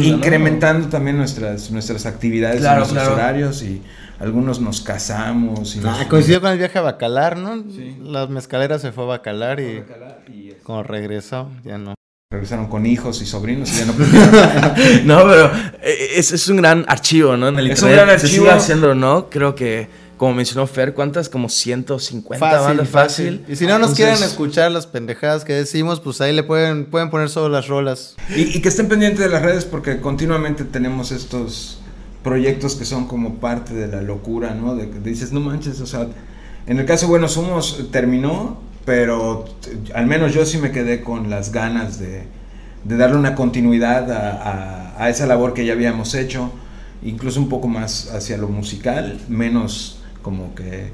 incrementando también nuestras, nuestras actividades, nuestros horarios y algunos nos casamos. Y ah, coincidió con el viaje a Bacalar, ¿no? Sí. Las mezcaleras se fue a Bacalar y, y cuando regresó ya no regresaron con hijos y sobrinos y ya no no, pero eh, es, es, un gran archivo, ¿no? En el es un gran archivo. Se haciendo, ¿no? Creo que como mencionó Fer, ¿cuántas? Como 150 Fácil, bandas fácil. fácil. Y si no nos Entonces- quieren escuchar las pendejadas que decimos, pues ahí le pueden, pueden poner solo las rolas. Y, y que estén pendientes de las redes porque continuamente tenemos estos proyectos que son como parte de la locura, ¿no? De que dices, no manches, o sea, en el caso Bueno Somos terminó, pero t- al menos yo sí me quedé con las ganas de, de darle una continuidad a, a- a esa labor que ya habíamos hecho, incluso un poco más hacia lo musical, menos como que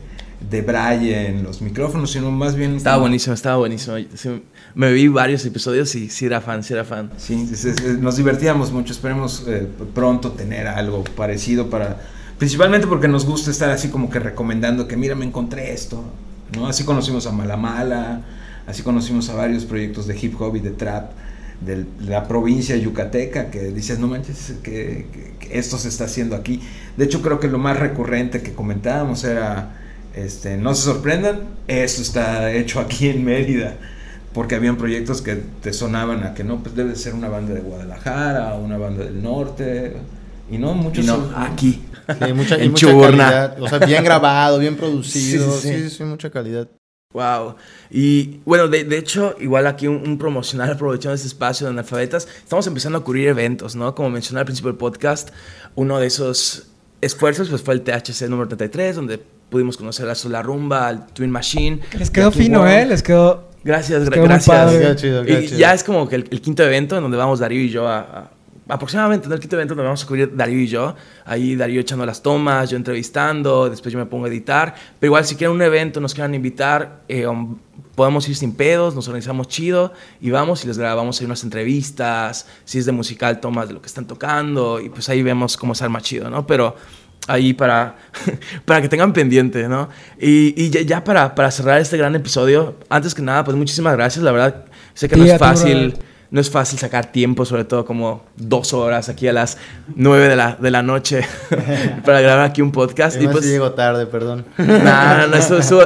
de braille en los micrófonos, sino más bien... Estaba como- buenísimo, estaba buenísimo. Sí, me vi varios episodios y sí era fan, sí era fan. Sí, es- es- es- nos divertíamos mucho. Esperemos eh, pronto tener algo parecido para. Principalmente porque nos gusta estar así como que recomendando que, mira, me encontré esto. ¿no? Así conocimos a Malamala, así conocimos a varios proyectos de hip hop y de trap de la provincia yucateca que dices, no manches, que, esto se está haciendo aquí. De hecho, creo que lo más recurrente que comentábamos era, este, no se sorprendan, esto está hecho aquí en Mérida porque habían proyectos que te sonaban a que no, pues debe ser una banda de Guadalajara, una banda del norte, y no, muchos Y no, son- aquí. Sí, mucha, En mucha calidad. O sea, bien grabado, bien producido. Sí, Sí, sí, sí, sí. sí, mucha calidad. Wow. Y bueno, de, de hecho, igual aquí un, un promocional aprovechando este espacio de analfabetas, estamos empezando a ocurrir eventos, ¿no? Como mencioné al principio del podcast, uno de esos esfuerzos pues fue el THC número 33, donde pudimos conocer a Sola Rumba, al Twin Machine. Les quedó fino, ¿eh? Les quedó... Gracias, gra- quedó muy gracias. padre. Queda chido, queda y chido. ya es como que el, el quinto evento en donde vamos Darío y yo a, a- aproximadamente, ¿no? el quinto evento donde vamos a cubrir Darío y yo. Ahí Darío echando las tomas, yo entrevistando, después yo me pongo a editar. Pero igual si quieren un evento, nos quieran invitar, eh, um, podemos ir sin pedos, nos organizamos chido y vamos y les grabamos ahí unas entrevistas, si es de musical, tomas de lo que están tocando y pues ahí vemos cómo se arma chido, ¿no? Pero ahí para, para que tengan pendiente, ¿no? Y, y ya, ya para, para cerrar este gran episodio, antes que nada, pues muchísimas gracias, la verdad, sé que no es fácil, brother. No es fácil sacar tiempo, sobre todo como dos horas aquí a las nueve de la, de la noche para grabar aquí un podcast. Y pues, llego tarde, perdón. no, no, no, estuvo, estuvo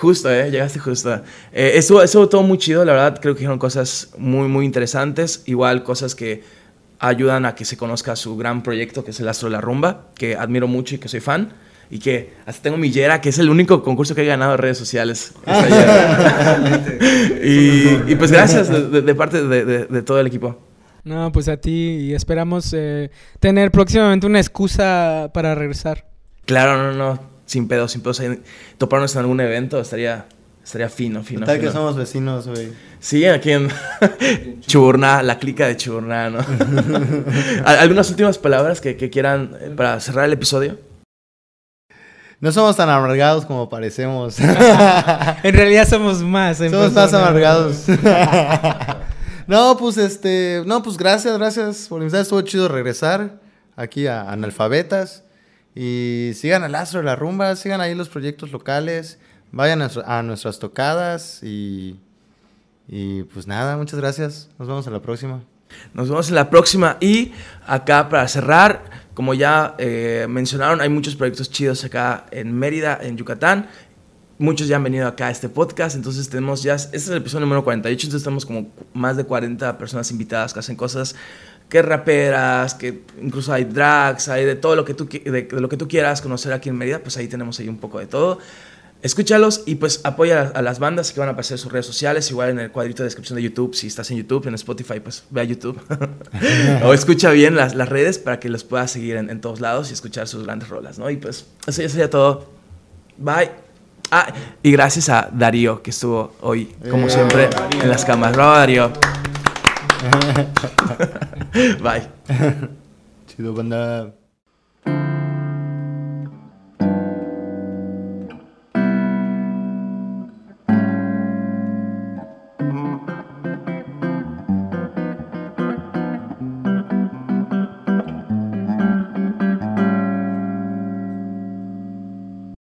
justo, ¿eh? Llegaste justo. Eh, estuvo, estuvo todo muy chido, la verdad. Creo que dijeron cosas muy, muy interesantes. Igual cosas que ayudan a que se conozca su gran proyecto, que es el Astro de la Rumba, que admiro mucho y que soy fan. Y que hasta tengo mi Yera, que es el único concurso que he ganado en redes sociales. y, y pues gracias de, parte de, de- de todo el equipo. No, pues a ti y esperamos eh, tener próximamente una excusa para regresar. Claro, no, no, sin pedos, sin pedos. ahí Toparnos en algún evento estaría, estaría fino, fino. Tal que somos vecinos, güey. Sí, aquí en Churna, la clica de Churna, ¿no? ¿Al- ¿Algunas últimas palabras que, que quieran eh, para cerrar el episodio? No somos tan amargados como parecemos. En realidad somos más. en Somos más amargados. no, pues este. No, pues gracias, gracias por invitar. Estuvo chido regresar aquí a Analfabetas. Y sigan al Astro de la Rumba, sigan ahí los proyectos locales, vayan a, a nuestras tocadas y. Y pues nada, muchas gracias. Nos vemos en la próxima. Nos vemos en la próxima. Y acá para cerrar, como ya eh, mencionaron, hay muchos proyectos chidos acá en Mérida, en Yucatán. Muchos ya han venido acá a este podcast, entonces tenemos ya, este es el episodio número 48, entonces tenemos como más de 40 personas invitadas que hacen cosas que raperas, que incluso hay drags, hay de todo lo que tú, de, de lo que tú quieras conocer aquí en Mérida, pues ahí tenemos ahí un poco de todo. Escúchalos y pues apoya a, las bandas que van a aparecer en sus redes sociales, igual en el cuadrito de descripción de YouTube, si estás en YouTube, en Spotify, pues ve a YouTube. o escucha bien las, las redes para que los puedas seguir en, en todos lados y escuchar sus grandes rolas, ¿no? Y pues eso ya sería todo. Bye. Ah, y gracias a Darío, que estuvo hoy, como Eh, siempre, en las cámaras. Bravo, Darío. Bye. Chido, banda.